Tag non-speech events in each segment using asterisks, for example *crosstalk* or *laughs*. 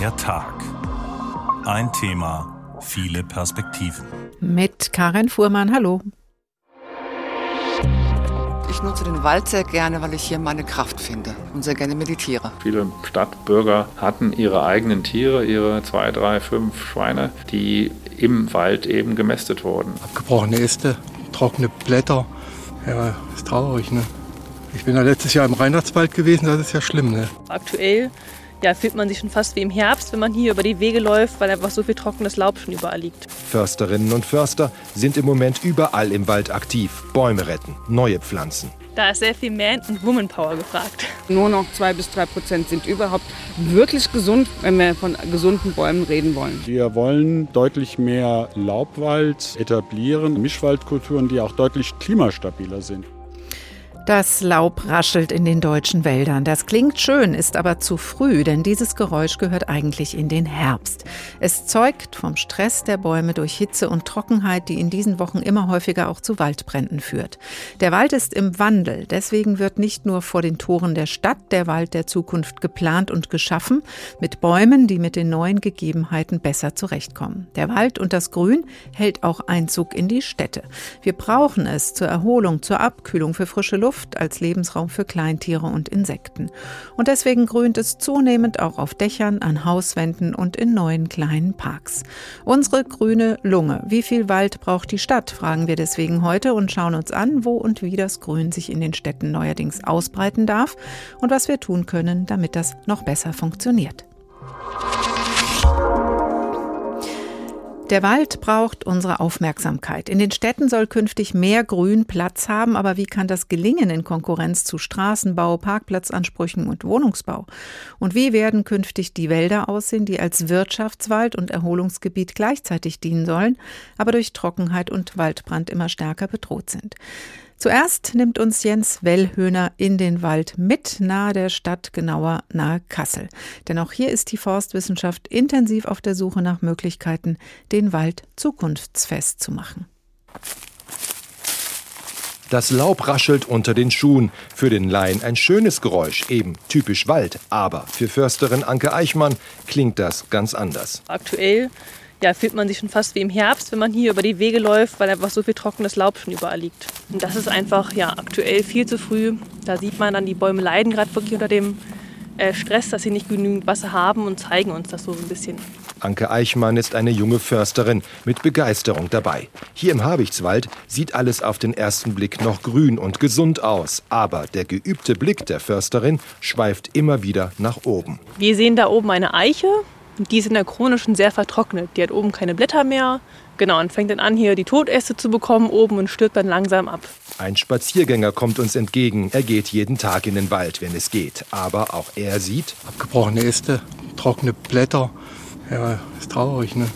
Der Tag. Ein Thema, viele Perspektiven. Mit Karin Fuhrmann, hallo. Ich nutze den Wald sehr gerne, weil ich hier meine Kraft finde und sehr gerne meditiere. Viele Stadtbürger hatten ihre eigenen Tiere, ihre zwei, drei, fünf Schweine, die im Wald eben gemästet wurden. Abgebrochene Äste, trockene Blätter. Ja, ist traurig, ne? Ich bin ja letztes Jahr im Reinhardswald gewesen, das ist ja schlimm, ne? Aktuell ja, fühlt man sich schon fast wie im Herbst, wenn man hier über die Wege läuft, weil einfach so viel trockenes Laub schon überall liegt. Försterinnen und Förster sind im Moment überall im Wald aktiv. Bäume retten, neue Pflanzen. Da ist sehr viel Man- und Womanpower gefragt. Nur noch zwei bis drei Prozent sind überhaupt wirklich gesund, wenn wir von gesunden Bäumen reden wollen. Wir wollen deutlich mehr Laubwald etablieren, Mischwaldkulturen, die auch deutlich klimastabiler sind. Das Laub raschelt in den deutschen Wäldern. Das klingt schön, ist aber zu früh, denn dieses Geräusch gehört eigentlich in den Herbst. Es zeugt vom Stress der Bäume durch Hitze und Trockenheit, die in diesen Wochen immer häufiger auch zu Waldbränden führt. Der Wald ist im Wandel, deswegen wird nicht nur vor den Toren der Stadt der Wald der Zukunft geplant und geschaffen, mit Bäumen, die mit den neuen Gegebenheiten besser zurechtkommen. Der Wald und das Grün hält auch Einzug in die Städte. Wir brauchen es zur Erholung, zur Abkühlung, für frische Luft Luft als Lebensraum für Kleintiere und Insekten. Und deswegen grünt es zunehmend auch auf Dächern, an Hauswänden und in neuen kleinen Parks. Unsere grüne Lunge. Wie viel Wald braucht die Stadt, fragen wir deswegen heute und schauen uns an, wo und wie das Grün sich in den Städten neuerdings ausbreiten darf und was wir tun können, damit das noch besser funktioniert. Der Wald braucht unsere Aufmerksamkeit. In den Städten soll künftig mehr Grün Platz haben, aber wie kann das gelingen in Konkurrenz zu Straßenbau, Parkplatzansprüchen und Wohnungsbau? Und wie werden künftig die Wälder aussehen, die als Wirtschaftswald und Erholungsgebiet gleichzeitig dienen sollen, aber durch Trockenheit und Waldbrand immer stärker bedroht sind? Zuerst nimmt uns Jens Wellhöhner in den Wald mit, nahe der Stadt, genauer nahe Kassel. Denn auch hier ist die Forstwissenschaft intensiv auf der Suche nach Möglichkeiten, den Wald zukunftsfest zu machen. Das Laub raschelt unter den Schuhen. Für den Laien ein schönes Geräusch, eben typisch Wald. Aber für Försterin Anke Eichmann klingt das ganz anders. Aktuell ja, fühlt man sich schon fast wie im Herbst, wenn man hier über die Wege läuft, weil einfach so viel trockenes Laub schon überall liegt. Und das ist einfach ja, aktuell viel zu früh. Da sieht man dann, die Bäume leiden gerade wirklich unter dem äh, Stress, dass sie nicht genügend Wasser haben und zeigen uns das so ein bisschen. Anke Eichmann ist eine junge Försterin mit Begeisterung dabei. Hier im Habichtswald sieht alles auf den ersten Blick noch grün und gesund aus. Aber der geübte Blick der Försterin schweift immer wieder nach oben. Wir sehen da oben eine Eiche, die ist in der chronischen sehr vertrocknet. Die hat oben keine Blätter mehr. Genau, und fängt dann an, hier die Todäste zu bekommen oben und stirbt dann langsam ab. Ein Spaziergänger kommt uns entgegen. Er geht jeden Tag in den Wald, wenn es geht. Aber auch er sieht Abgebrochene Äste, trockene Blätter. Ja, ist traurig, ne?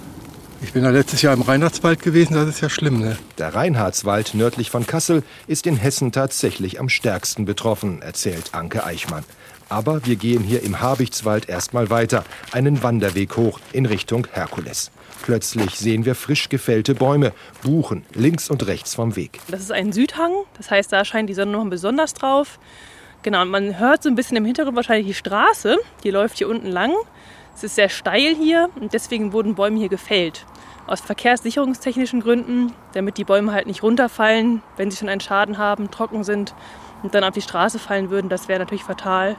Ich bin ja letztes Jahr im Reinhardswald gewesen, das ist ja schlimm, ne? Der Reinhardswald nördlich von Kassel ist in Hessen tatsächlich am stärksten betroffen, erzählt Anke Eichmann. Aber wir gehen hier im Habichtswald erstmal weiter, einen Wanderweg hoch in Richtung Herkules. Plötzlich sehen wir frisch gefällte Bäume, Buchen, links und rechts vom Weg. Das ist ein Südhang, das heißt, da scheint die Sonne noch besonders drauf. Genau, und man hört so ein bisschen im Hintergrund wahrscheinlich die Straße, die läuft hier unten lang. Es ist sehr steil hier und deswegen wurden Bäume hier gefällt. Aus verkehrssicherungstechnischen Gründen, damit die Bäume halt nicht runterfallen, wenn sie schon einen Schaden haben, trocken sind und dann auf die Straße fallen würden. Das wäre natürlich fatal.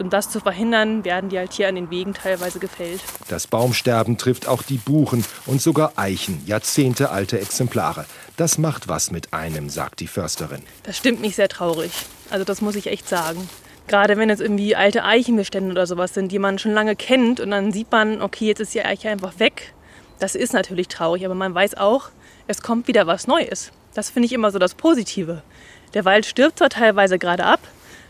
Um das zu verhindern, werden die halt hier an den Wegen teilweise gefällt. Das Baumsterben trifft auch die Buchen und sogar Eichen, jahrzehntealte Exemplare. Das macht was mit einem, sagt die Försterin. Das stimmt mich sehr traurig. Also das muss ich echt sagen. Gerade wenn jetzt irgendwie alte Eichenbestände oder sowas sind, die man schon lange kennt und dann sieht man, okay, jetzt ist die Eiche einfach weg. Das ist natürlich traurig, aber man weiß auch, es kommt wieder was Neues. Das finde ich immer so das Positive. Der Wald stirbt zwar teilweise gerade ab,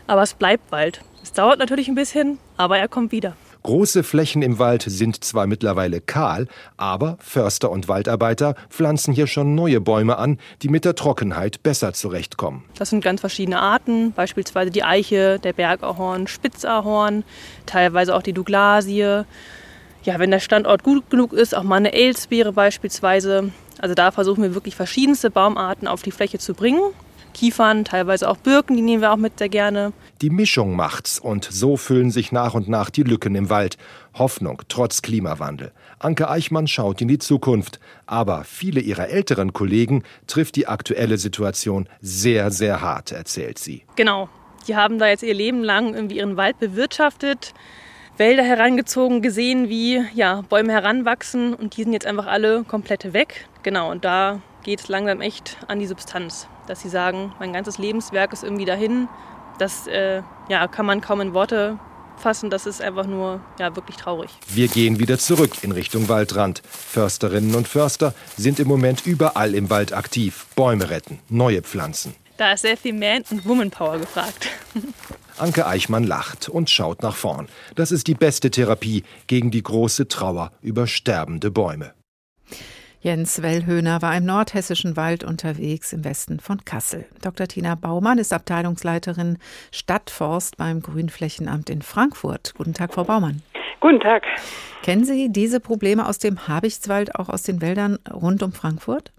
aber es bleibt Wald. Es dauert natürlich ein bisschen, aber er kommt wieder. Große Flächen im Wald sind zwar mittlerweile kahl, aber Förster und Waldarbeiter pflanzen hier schon neue Bäume an, die mit der Trockenheit besser zurechtkommen. Das sind ganz verschiedene Arten, beispielsweise die Eiche, der Bergahorn, Spitzahorn, teilweise auch die Douglasie. Ja, wenn der Standort gut genug ist, auch mal eine Elsbeere beispielsweise. Also da versuchen wir wirklich verschiedenste Baumarten auf die Fläche zu bringen. Kiefern, teilweise auch Birken, die nehmen wir auch mit sehr gerne. Die Mischung macht's und so füllen sich nach und nach die Lücken im Wald. Hoffnung trotz Klimawandel. Anke Eichmann schaut in die Zukunft, aber viele ihrer älteren Kollegen trifft die aktuelle Situation sehr, sehr hart, erzählt sie. Genau. Die haben da jetzt ihr Leben lang irgendwie ihren Wald bewirtschaftet, Wälder herangezogen, gesehen, wie ja, Bäume heranwachsen und die sind jetzt einfach alle komplett weg. Genau, und da geht es langsam echt an die Substanz, dass sie sagen, mein ganzes Lebenswerk ist irgendwie dahin. Das äh, ja, kann man kaum in Worte fassen. Das ist einfach nur ja, wirklich traurig. Wir gehen wieder zurück in Richtung Waldrand. Försterinnen und Förster sind im Moment überall im Wald aktiv. Bäume retten, neue Pflanzen. Da ist sehr viel Man- und Womanpower gefragt. *laughs* Anke Eichmann lacht und schaut nach vorn. Das ist die beste Therapie gegen die große Trauer über sterbende Bäume. Jens Wellhöhner war im nordhessischen Wald unterwegs im Westen von Kassel. Dr. Tina Baumann ist Abteilungsleiterin Stadtforst beim Grünflächenamt in Frankfurt. Guten Tag, Frau Baumann. Guten Tag. Kennen Sie diese Probleme aus dem Habichtswald, auch aus den Wäldern rund um Frankfurt?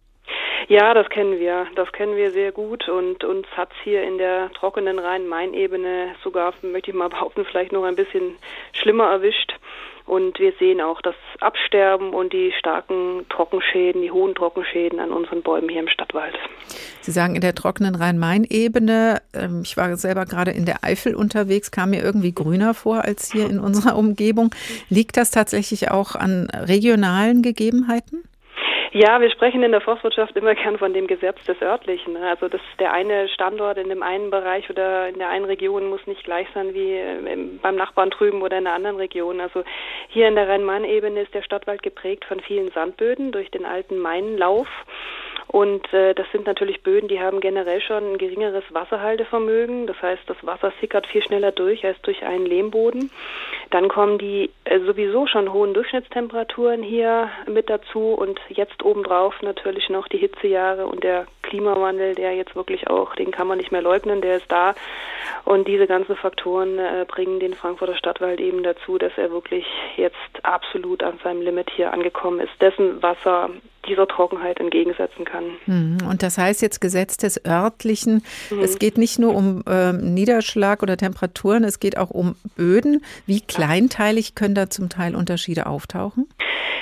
Ja, das kennen wir. Das kennen wir sehr gut und uns hat es hier in der trockenen Rhein-Main-Ebene sogar, möchte ich mal behaupten, vielleicht noch ein bisschen schlimmer erwischt. Und wir sehen auch das Absterben und die starken Trockenschäden, die hohen Trockenschäden an unseren Bäumen hier im Stadtwald. Sie sagen in der trockenen Rhein-Main-Ebene, ähm, ich war selber gerade in der Eifel unterwegs, kam mir irgendwie grüner vor als hier in unserer Umgebung. Liegt das tatsächlich auch an regionalen Gegebenheiten? Ja, wir sprechen in der Forstwirtschaft immer gern von dem Gesetz des Örtlichen. Also dass der eine Standort in dem einen Bereich oder in der einen Region muss nicht gleich sein wie ähm, beim Nachbarn drüben oder in einer anderen Region. Also hier in der Rhein-Main-Ebene ist der Stadtwald geprägt von vielen Sandböden durch den alten Mainlauf. Und äh, das sind natürlich Böden, die haben generell schon ein geringeres Wasserhaltevermögen. Das heißt, das Wasser sickert viel schneller durch als durch einen Lehmboden. Dann kommen die äh, sowieso schon hohen Durchschnittstemperaturen hier mit dazu und jetzt obendrauf natürlich noch die Hitzejahre und der Klimawandel, der jetzt wirklich auch, den kann man nicht mehr leugnen, der ist da. Und diese ganzen Faktoren äh, bringen den Frankfurter Stadtwald eben dazu, dass er wirklich jetzt absolut an seinem Limit hier angekommen ist, dessen Wasser dieser Trockenheit entgegensetzen kann. Hm, und das heißt jetzt Gesetz des Örtlichen. Mhm. Es geht nicht nur um äh, Niederschlag oder Temperaturen, es geht auch um Böden. Wie kleinteilig können da zum Teil Unterschiede auftauchen?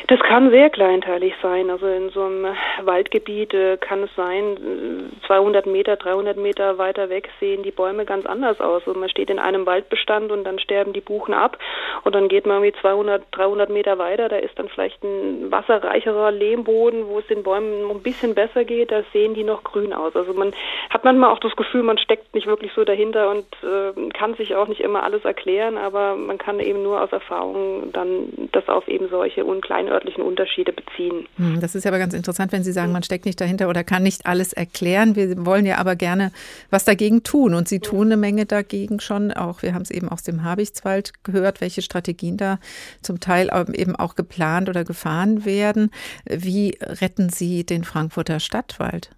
Das kann sehr kleinteilig sein. Also in so einem Waldgebiet äh, kann es sein, 200 Meter, 300 Meter weiter weg sehen die Bäume ganz anders aus. Also man steht in einem Waldbestand und dann sterben die Buchen ab und dann geht man irgendwie 200, 300 Meter weiter. Da ist dann vielleicht ein wasserreicherer Lehmboden, wo es den Bäumen ein bisschen besser geht. Da sehen die noch grün aus. Also man hat manchmal auch das Gefühl, man steckt nicht wirklich so dahinter und äh, kann sich auch nicht immer alles erklären, aber man kann eben nur aus Erfahrung dann das auf eben solche unkleinen örtlichen Unterschiede beziehen. Hm, das ist aber ganz interessant, wenn Sie sagen, man steckt nicht dahinter oder kann nicht alles erklären. Wir wollen ja aber gerne was dagegen tun und Sie tun eine Menge dagegen schon. Auch wir haben es eben aus dem Habichtswald gehört, welche Strategien da zum Teil eben auch geplant oder gefahren werden. Wie retten Sie den Frankfurter Stadtwald?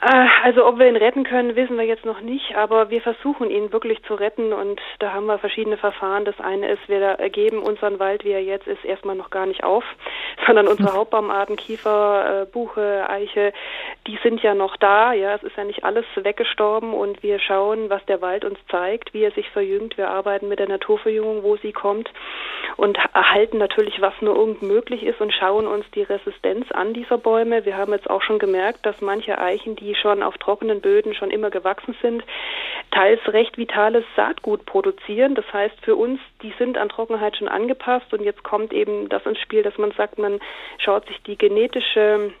Äh, also ob wir ihn retten können, wissen wir jetzt noch nicht, aber wir versuchen ihn wirklich zu retten und da haben wir verschiedene Verfahren. Das eine ist, wir geben unseren Wald, wie er jetzt ist, erstmal noch gar nicht auf, *laughs* sondern unsere hm. Hauptbaumarten, Kiefer, äh, Buche, Eiche, die sind ja noch da. Ja, es ist ja nicht alles weggestorben und wir schauen, was der Wald uns zeigt, wie er sich verjüngt. Wir arbeiten mit der Naturverjüngung, wo sie kommt und erhalten natürlich, was nur irgend möglich ist und schauen uns die Resistenz an dieser Bäume. Wir haben jetzt auch schon gemerkt, dass manche Eichen, die schon auf trockenen Böden schon immer gewachsen sind, teils recht vitales Saatgut produzieren. Das heißt für uns, die sind an Trockenheit schon angepasst und jetzt kommt eben das ins Spiel, dass man sagt, man schaut sich die genetische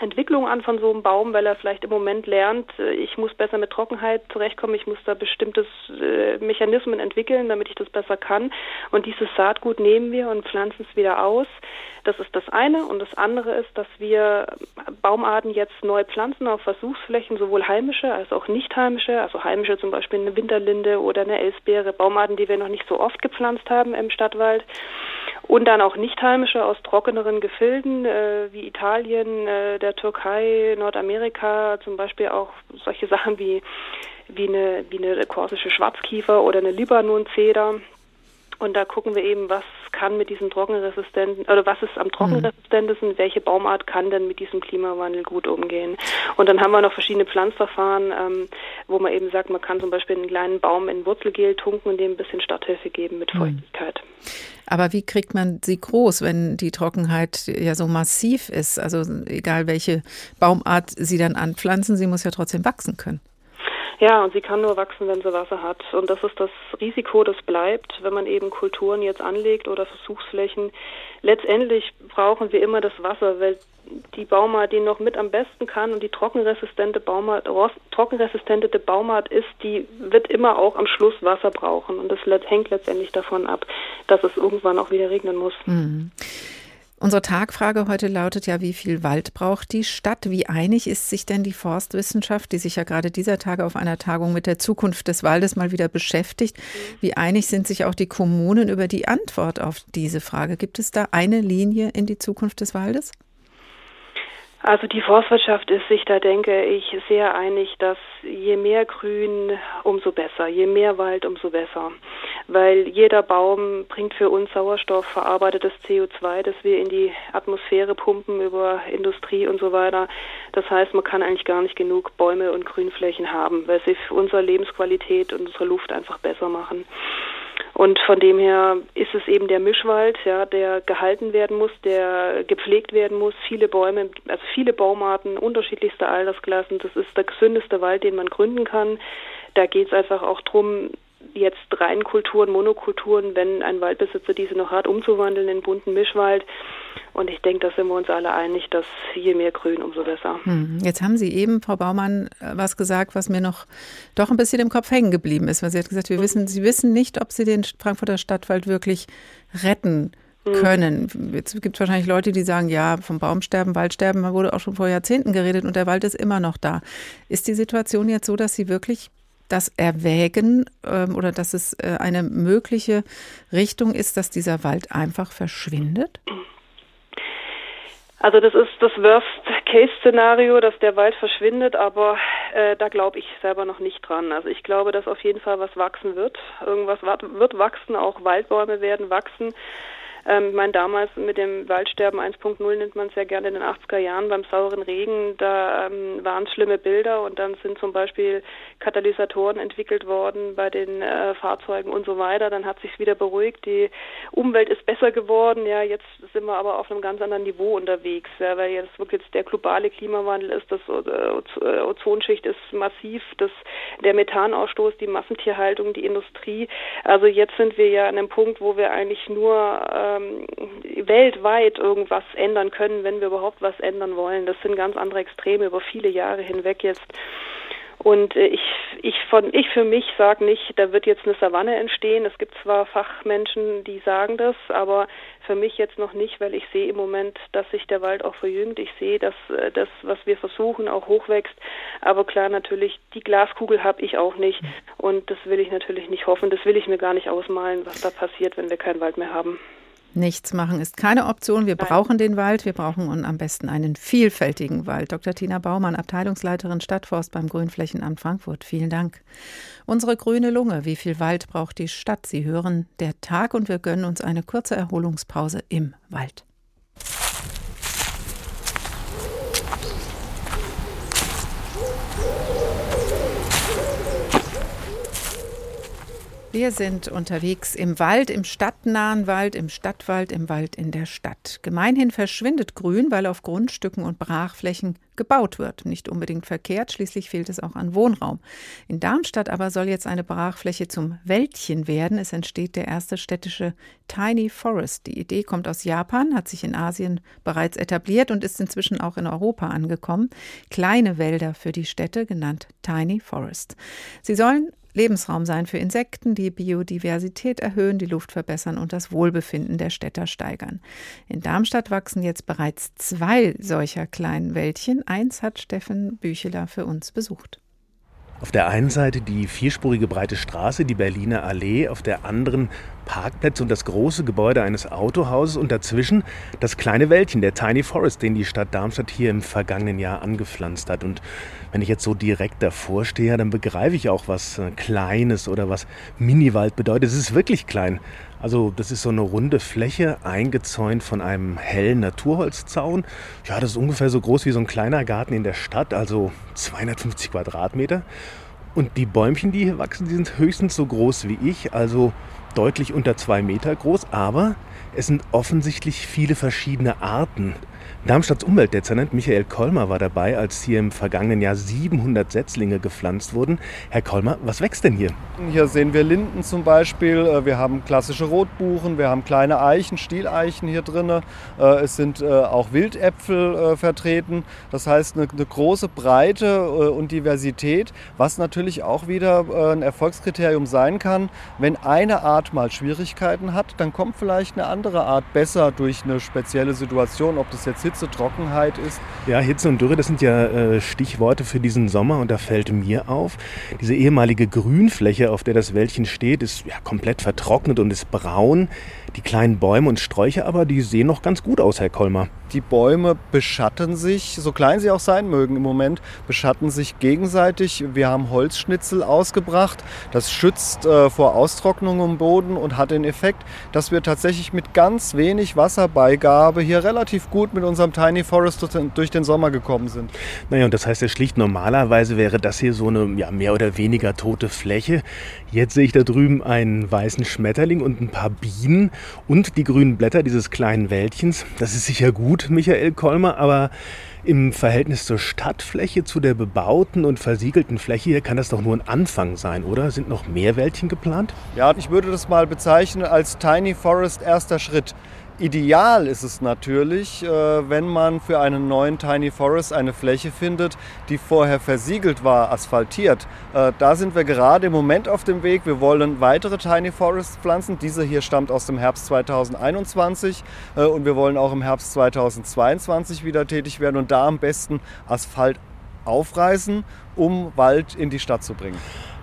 Entwicklung an von so einem Baum, weil er vielleicht im Moment lernt, äh, ich muss besser mit Trockenheit zurechtkommen, ich muss da bestimmte äh, Mechanismen entwickeln, damit ich das besser kann. Und dieses Saatgut nehmen wir und pflanzen es wieder aus. Das ist das eine. Und das andere ist, dass wir Baumarten jetzt neu pflanzen auf Versuchsflächen, sowohl heimische als auch nicht heimische, also heimische zum Beispiel eine Winterlinde oder eine Elsbeere, Baumarten, die wir noch nicht so oft gepflanzt haben im Stadtwald. Und dann auch nicht heimische aus trockeneren Gefilden äh, wie Italien, äh, der Türkei, Nordamerika, zum Beispiel auch solche Sachen wie wie eine, wie eine korsische Schwarzkiefer oder eine Libanon-Zeder. Und da gucken wir eben, was kann mit diesen trockenresistenten, oder was ist am trockenresistentesten, mhm. welche Baumart kann denn mit diesem Klimawandel gut umgehen. Und dann haben wir noch verschiedene Pflanzverfahren, ähm, wo man eben sagt, man kann zum Beispiel einen kleinen Baum in Wurzelgel tunken und dem ein bisschen Starthilfe geben mit mhm. Feuchtigkeit. Aber wie kriegt man sie groß, wenn die Trockenheit ja so massiv ist? Also egal welche Baumart sie dann anpflanzen, sie muss ja trotzdem wachsen können. Ja, und sie kann nur wachsen, wenn sie Wasser hat. Und das ist das Risiko, das bleibt, wenn man eben Kulturen jetzt anlegt oder Versuchsflächen. Letztendlich brauchen wir immer das Wasser, weil die Baumart, die noch mit am besten kann und die trockenresistente Baumart, trockenresistente Baumart ist, die wird immer auch am Schluss Wasser brauchen. Und das hängt letztendlich davon ab, dass es irgendwann auch wieder regnen muss. Mhm. Unsere Tagfrage heute lautet ja, wie viel Wald braucht die Stadt? Wie einig ist sich denn die Forstwissenschaft, die sich ja gerade dieser Tage auf einer Tagung mit der Zukunft des Waldes mal wieder beschäftigt? Wie einig sind sich auch die Kommunen über die Antwort auf diese Frage? Gibt es da eine Linie in die Zukunft des Waldes? Also die Forstwirtschaft ist sich da, denke ich, sehr einig, dass je mehr Grün, umso besser, je mehr Wald, umso besser. Weil jeder Baum bringt für uns Sauerstoff, verarbeitetes CO2, das wir in die Atmosphäre pumpen über Industrie und so weiter. Das heißt, man kann eigentlich gar nicht genug Bäume und Grünflächen haben, weil sie unsere Lebensqualität und unsere Luft einfach besser machen. Und von dem her ist es eben der Mischwald, ja, der gehalten werden muss, der gepflegt werden muss. Viele Bäume, also viele Baumarten, unterschiedlichste Altersklassen. Das ist der gesündeste Wald, den man gründen kann. Da geht es einfach auch drum, jetzt Reinkulturen, Monokulturen, wenn ein Waldbesitzer diese noch hat, umzuwandeln in bunten Mischwald. Und ich denke, da sind wir uns alle einig, dass je mehr Grün, umso besser. Hm. Jetzt haben Sie eben, Frau Baumann, äh, was gesagt, was mir noch doch ein bisschen im Kopf hängen geblieben ist. Weil Sie hat gesagt, wir mhm. wissen, Sie wissen nicht, ob Sie den Frankfurter Stadtwald wirklich retten mhm. können. Jetzt gibt es wahrscheinlich Leute, die sagen, ja, vom Baumsterben, Waldsterben wurde auch schon vor Jahrzehnten geredet und der Wald ist immer noch da. Ist die Situation jetzt so, dass Sie wirklich das erwägen ähm, oder dass es äh, eine mögliche Richtung ist, dass dieser Wald einfach verschwindet? Also das ist das Worst-Case-Szenario, dass der Wald verschwindet, aber äh, da glaube ich selber noch nicht dran. Also ich glaube, dass auf jeden Fall was wachsen wird. Irgendwas wird wachsen, auch Waldbäume werden wachsen. Ähm, ich meine, damals mit dem Waldsterben 1.0 nennt man es ja gerne in den 80er Jahren beim sauren Regen, da ähm, waren es schlimme Bilder und dann sind zum Beispiel Katalysatoren entwickelt worden bei den äh, Fahrzeugen und so weiter. Dann hat sich wieder beruhigt, die Umwelt ist besser geworden. Ja, jetzt sind wir aber auf einem ganz anderen Niveau unterwegs, ja, weil jetzt wirklich der globale Klimawandel ist, das äh, Ozonschicht ist massiv, das, der Methanausstoß, die Massentierhaltung, die Industrie. Also jetzt sind wir ja an einem Punkt, wo wir eigentlich nur äh, ähm, weltweit irgendwas ändern können, wenn wir überhaupt was ändern wollen. Das sind ganz andere Extreme über viele Jahre hinweg jetzt. Und äh, ich, ich, von, ich für mich sage nicht, da wird jetzt eine Savanne entstehen. Es gibt zwar Fachmenschen, die sagen das, aber für mich jetzt noch nicht, weil ich sehe im Moment, dass sich der Wald auch verjüngt. Ich sehe, dass äh, das, was wir versuchen, auch hochwächst. Aber klar, natürlich, die Glaskugel habe ich auch nicht. Und das will ich natürlich nicht hoffen. Das will ich mir gar nicht ausmalen, was da passiert, wenn wir keinen Wald mehr haben. Nichts machen ist keine Option. Wir brauchen den Wald. Wir brauchen am besten einen vielfältigen Wald. Dr. Tina Baumann, Abteilungsleiterin Stadtforst beim Grünflächenamt Frankfurt. Vielen Dank. Unsere grüne Lunge. Wie viel Wald braucht die Stadt? Sie hören der Tag und wir gönnen uns eine kurze Erholungspause im Wald. Wir sind unterwegs im Wald, im stadtnahen Wald, im Stadtwald, im Wald in der Stadt. Gemeinhin verschwindet Grün, weil auf Grundstücken und Brachflächen gebaut wird. Nicht unbedingt verkehrt, schließlich fehlt es auch an Wohnraum. In Darmstadt aber soll jetzt eine Brachfläche zum Wäldchen werden. Es entsteht der erste städtische Tiny Forest. Die Idee kommt aus Japan, hat sich in Asien bereits etabliert und ist inzwischen auch in Europa angekommen. Kleine Wälder für die Städte, genannt Tiny Forest. Sie sollen Lebensraum sein für Insekten, die Biodiversität erhöhen, die Luft verbessern und das Wohlbefinden der Städter steigern. In Darmstadt wachsen jetzt bereits zwei solcher kleinen Wäldchen. Eins hat Steffen Bücheler für uns besucht. Auf der einen Seite die vierspurige breite Straße, die Berliner Allee, auf der anderen Parkplätze und das große Gebäude eines Autohauses und dazwischen das kleine Wäldchen, der Tiny Forest, den die Stadt Darmstadt hier im vergangenen Jahr angepflanzt hat. Und wenn ich jetzt so direkt davor stehe, dann begreife ich auch, was äh, Kleines oder was Miniwald bedeutet. Es ist wirklich klein. Also das ist so eine runde Fläche, eingezäunt von einem hellen Naturholzzaun. Ja, das ist ungefähr so groß wie so ein kleiner Garten in der Stadt, also 250 Quadratmeter. Und die Bäumchen, die hier wachsen, die sind höchstens so groß wie ich, also deutlich unter zwei Meter groß. Aber es sind offensichtlich viele verschiedene Arten Darmstadts Umweltdezernent Michael Kolmer war dabei, als hier im vergangenen Jahr 700 Setzlinge gepflanzt wurden. Herr Kolmer, was wächst denn hier? Hier sehen wir Linden zum Beispiel, äh, wir haben klassische Rotbuchen, wir haben kleine Eichen, Stieleichen hier drin. Äh, es sind äh, auch Wildäpfel vertreten. Das heißt eine, eine große Breite und Diversität, was natürlich auch wieder ein Erfolgskriterium sein kann. Wenn eine Art mal Schwierigkeiten hat, dann kommt vielleicht eine andere Art besser durch eine spezielle Situation, ob das jetzt Hitze, Trockenheit ist. Ja, Hitze und Dürre, das sind ja äh, Stichworte für diesen Sommer und da fällt mir auf, diese ehemalige Grünfläche, auf der das Wäldchen steht, ist ja, komplett vertrocknet und ist braun. Die kleinen Bäume und Sträucher aber, die sehen noch ganz gut aus, Herr Kolmer. Die Bäume beschatten sich, so klein sie auch sein mögen im Moment, beschatten sich gegenseitig. Wir haben Holzschnitzel ausgebracht. Das schützt äh, vor Austrocknung im Boden und hat den Effekt, dass wir tatsächlich mit ganz wenig Wasserbeigabe hier relativ gut mit unserem Tiny Forest durch den Sommer gekommen sind. Naja, und das heißt ja schlicht, normalerweise wäre das hier so eine ja, mehr oder weniger tote Fläche. Jetzt sehe ich da drüben einen weißen Schmetterling und ein paar Bienen und die grünen Blätter dieses kleinen Wäldchens. Das ist sicher gut, Michael Kolmer, aber im Verhältnis zur Stadtfläche, zu der bebauten und versiegelten Fläche hier kann das doch nur ein Anfang sein, oder? Sind noch mehr Wäldchen geplant? Ja, ich würde das mal bezeichnen als Tiny Forest erster Schritt. Ideal ist es natürlich, äh, wenn man für einen neuen Tiny Forest eine Fläche findet, die vorher versiegelt war, asphaltiert. Äh, da sind wir gerade im Moment auf dem Weg. Wir wollen weitere Tiny Forests pflanzen. Diese hier stammt aus dem Herbst 2021 äh, und wir wollen auch im Herbst 2022 wieder tätig werden und da am besten Asphalt aufreißen, um Wald in die Stadt zu bringen.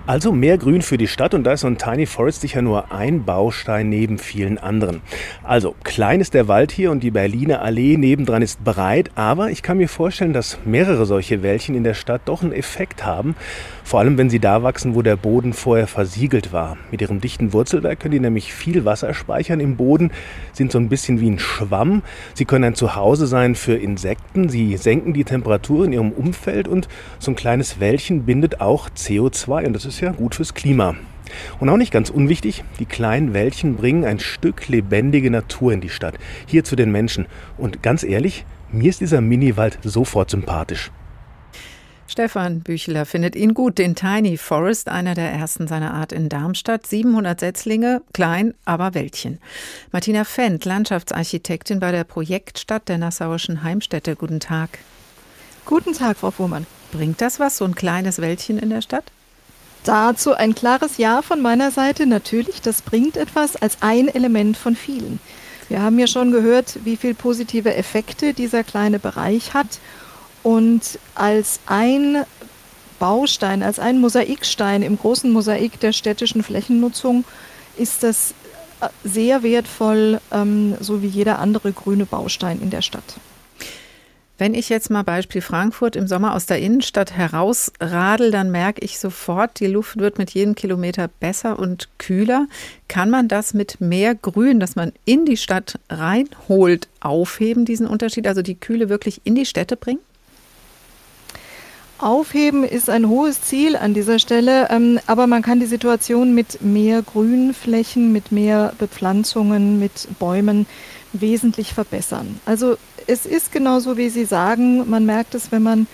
Also mehr Grün für die Stadt und da ist so ein Tiny Forest sicher nur ein Baustein neben vielen anderen. Also klein ist der Wald hier und die Berliner Allee nebendran ist breit, aber ich kann mir vorstellen, dass mehrere solche Wäldchen in der Stadt doch einen Effekt haben, vor allem wenn sie da wachsen, wo der Boden vorher versiegelt war. Mit ihrem dichten Wurzelwerk können die nämlich viel Wasser speichern im Boden, sind so ein bisschen wie ein Schwamm. Sie können ein Zuhause sein für Insekten, sie senken die Temperatur in ihrem Umfeld und so ein kleines Wäldchen bindet auch CO2 und das ist ist ja gut fürs Klima. Und auch nicht ganz unwichtig, die kleinen Wäldchen bringen ein Stück lebendige Natur in die Stadt, hier zu den Menschen. Und ganz ehrlich, mir ist dieser Miniwald sofort sympathisch. Stefan Büchler findet ihn gut, den Tiny Forest, einer der ersten seiner Art in Darmstadt. 700 Setzlinge, klein, aber Wäldchen. Martina Fendt, Landschaftsarchitektin bei der Projektstadt der Nassauischen Heimstätte. Guten Tag. Guten Tag, Frau Fuhrmann. Bringt das was, so ein kleines Wäldchen in der Stadt? Dazu ein klares Ja von meiner Seite. Natürlich, das bringt etwas als ein Element von vielen. Wir haben ja schon gehört, wie viele positive Effekte dieser kleine Bereich hat. Und als ein Baustein, als ein Mosaikstein im großen Mosaik der städtischen Flächennutzung ist das äh, sehr wertvoll, ähm, so wie jeder andere grüne Baustein in der Stadt. Wenn ich jetzt mal Beispiel Frankfurt im Sommer aus der Innenstadt herausradel, dann merke ich sofort, die Luft wird mit jedem Kilometer besser und kühler. Kann man das mit mehr Grün, das man in die Stadt reinholt, aufheben, diesen Unterschied? Also die Kühle wirklich in die Städte bringen? Aufheben ist ein hohes Ziel an dieser Stelle, ähm, aber man kann die Situation mit mehr Grünflächen, mit mehr Bepflanzungen, mit Bäumen wesentlich verbessern. Also es ist genauso, wie Sie sagen, man merkt es, wenn man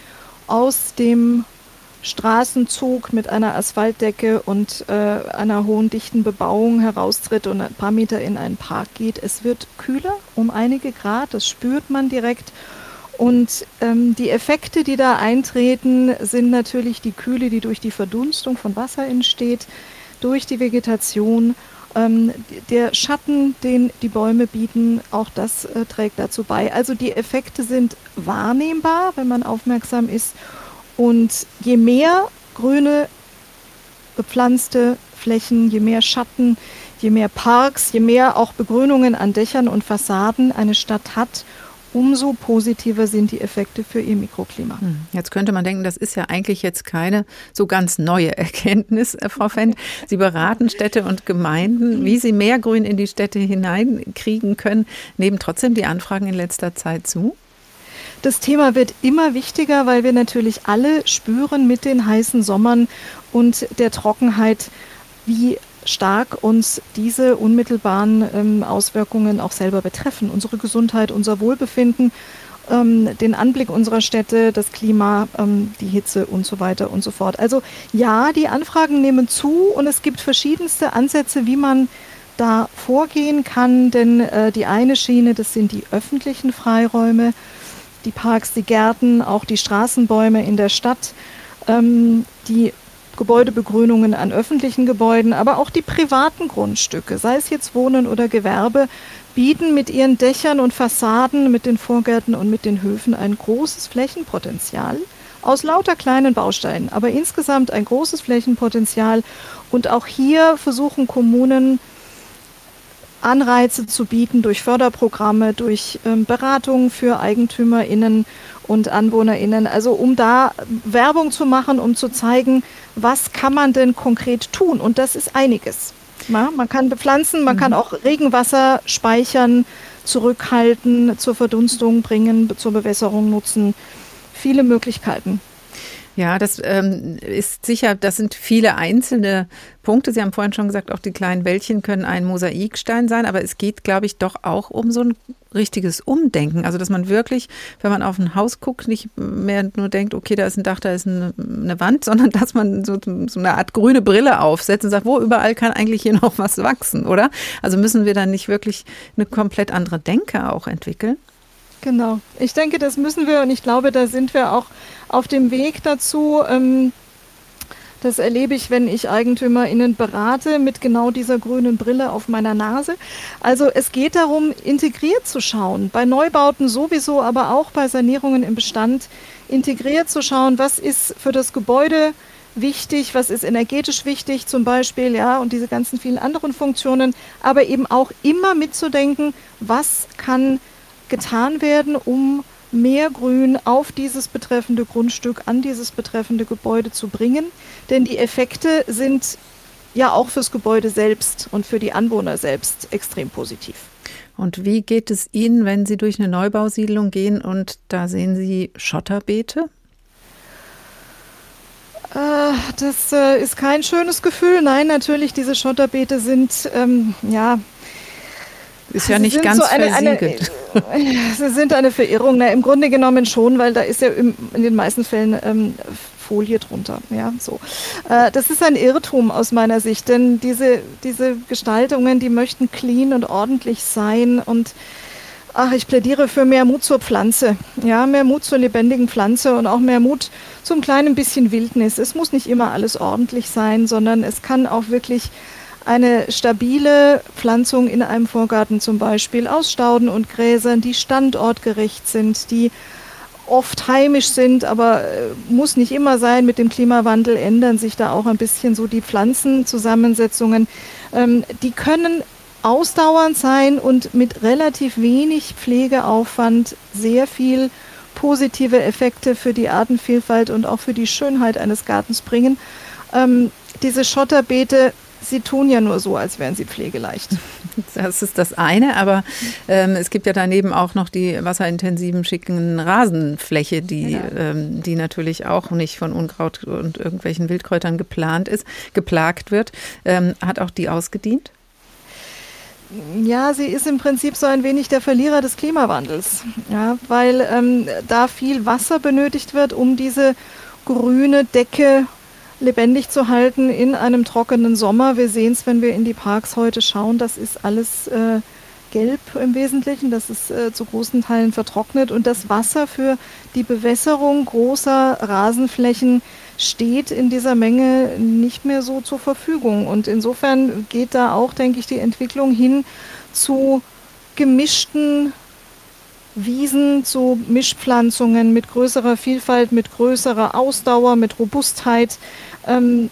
aus dem Straßenzug mit einer Asphaltdecke und äh, einer hohen dichten Bebauung heraustritt und ein paar Meter in einen Park geht. Es wird kühler um einige Grad, das spürt man direkt. Und ähm, die Effekte, die da eintreten, sind natürlich die Kühle, die durch die Verdunstung von Wasser entsteht, durch die Vegetation ähm, der Schatten, den die Bäume bieten, auch das äh, trägt dazu bei. Also die Effekte sind wahrnehmbar, wenn man aufmerksam ist. Und je mehr grüne bepflanzte Flächen, je mehr Schatten, je mehr Parks, je mehr auch Begrünungen an Dächern und Fassaden eine Stadt hat, umso positiver sind die Effekte für ihr Mikroklima. Hm. Jetzt könnte man denken, das ist ja eigentlich jetzt keine so ganz neue *laughs* Erkenntnis, Frau Fendt. Sie beraten Städte und Gemeinden, wie sie mehr Grün in die Städte hineinkriegen können. Nehmen trotzdem die Anfragen in letzter Zeit zu? Das Thema wird immer wichtiger, weil wir natürlich alle spüren mit den heißen Sommern und der Trockenheit, wie stark uns diese unmittelbaren ähm, Auswirkungen auch selber betreffen. Unsere Gesundheit, unser Wohlbefinden, ähm, den Anblick unserer Städte, das Klima, ähm, die Hitze und so weiter und so fort. Also ja, die Anfragen nehmen zu und es gibt verschiedenste Ansätze, wie man da vorgehen kann, denn äh, die eine Schiene, das sind die öffentlichen Freiräume, die Parks, die Gärten, auch die Straßenbäume in der Stadt, ähm, die Gebäudebegrünungen an öffentlichen Gebäuden, aber auch die privaten Grundstücke, sei es jetzt Wohnen oder Gewerbe, bieten mit ihren Dächern und Fassaden, mit den Vorgärten und mit den Höfen ein großes Flächenpotenzial aus lauter kleinen Bausteinen, aber insgesamt ein großes Flächenpotenzial. Und auch hier versuchen Kommunen Anreize zu bieten durch Förderprogramme, durch ähm, Beratungen für EigentümerInnen und AnwohnerInnen. Also um da Werbung zu machen, um zu zeigen, was kann man denn konkret tun? Und das ist einiges. Ja, man kann bepflanzen, man mhm. kann auch Regenwasser speichern, zurückhalten, zur Verdunstung bringen, zur Bewässerung nutzen. Viele Möglichkeiten. Ja, das ähm, ist sicher, das sind viele einzelne Punkte. Sie haben vorhin schon gesagt, auch die kleinen Wäldchen können ein Mosaikstein sein, aber es geht, glaube ich, doch auch um so ein richtiges Umdenken. Also, dass man wirklich, wenn man auf ein Haus guckt, nicht mehr nur denkt, okay, da ist ein Dach, da ist eine, eine Wand, *laughs* sondern dass man so, so eine Art grüne Brille aufsetzt und sagt, wo überall kann eigentlich hier noch was wachsen, oder? Also müssen wir dann nicht wirklich eine komplett andere Denke auch entwickeln? Genau. Ich denke, das müssen wir und ich glaube, da sind wir auch auf dem Weg dazu. Ähm, das erlebe ich, wenn ich EigentümerInnen berate mit genau dieser grünen Brille auf meiner Nase. Also es geht darum, integriert zu schauen. Bei Neubauten sowieso, aber auch bei Sanierungen im Bestand integriert zu schauen, was ist für das Gebäude wichtig, was ist energetisch wichtig zum Beispiel, ja, und diese ganzen vielen anderen Funktionen, aber eben auch immer mitzudenken, was kann getan werden, um mehr Grün auf dieses betreffende Grundstück, an dieses betreffende Gebäude zu bringen. Denn die Effekte sind ja auch fürs Gebäude selbst und für die Anwohner selbst extrem positiv. Und wie geht es Ihnen, wenn Sie durch eine Neubausiedlung gehen und da sehen Sie Schotterbeete? Äh, das äh, ist kein schönes Gefühl. Nein, natürlich, diese Schotterbeete sind ähm, ja ist ja nicht ganz so eine, versiegelt. Eine, *laughs* sie sind eine Verirrung. Na, Im Grunde genommen schon, weil da ist ja im, in den meisten Fällen ähm, Folie drunter. Ja, so. Äh, das ist ein Irrtum aus meiner Sicht, denn diese, diese Gestaltungen, die möchten clean und ordentlich sein und Ach, ich plädiere für mehr Mut zur Pflanze. Ja, mehr Mut zur lebendigen Pflanze und auch mehr Mut zum kleinen bisschen Wildnis. Es muss nicht immer alles ordentlich sein, sondern es kann auch wirklich eine stabile Pflanzung in einem Vorgarten zum Beispiel aus Stauden und Gräsern, die standortgerecht sind, die oft heimisch sind, aber äh, muss nicht immer sein. Mit dem Klimawandel ändern sich da auch ein bisschen so die Pflanzenzusammensetzungen. Ähm, die können ausdauernd sein und mit relativ wenig Pflegeaufwand sehr viel positive Effekte für die Artenvielfalt und auch für die Schönheit eines Gartens bringen. Ähm, diese Schotterbeete Sie tun ja nur so, als wären sie pflegeleicht. *laughs* Das ist das eine, aber ähm, es gibt ja daneben auch noch die wasserintensiven, schicken Rasenfläche, die, ja. ähm, die natürlich auch nicht von Unkraut und irgendwelchen Wildkräutern geplant ist, geplagt wird. Ähm, hat auch die ausgedient? Ja, sie ist im Prinzip so ein wenig der Verlierer des Klimawandels, ja, weil ähm, da viel Wasser benötigt wird, um diese grüne Decke lebendig zu halten in einem trockenen Sommer. Wir sehen es, wenn wir in die Parks heute schauen, das ist alles äh, gelb im Wesentlichen, das ist äh, zu großen Teilen vertrocknet und das Wasser für die Bewässerung großer Rasenflächen steht in dieser Menge nicht mehr so zur Verfügung. Und insofern geht da auch, denke ich, die Entwicklung hin zu gemischten Wiesen zu Mischpflanzungen mit größerer Vielfalt, mit größerer Ausdauer, mit Robustheit. Ähm,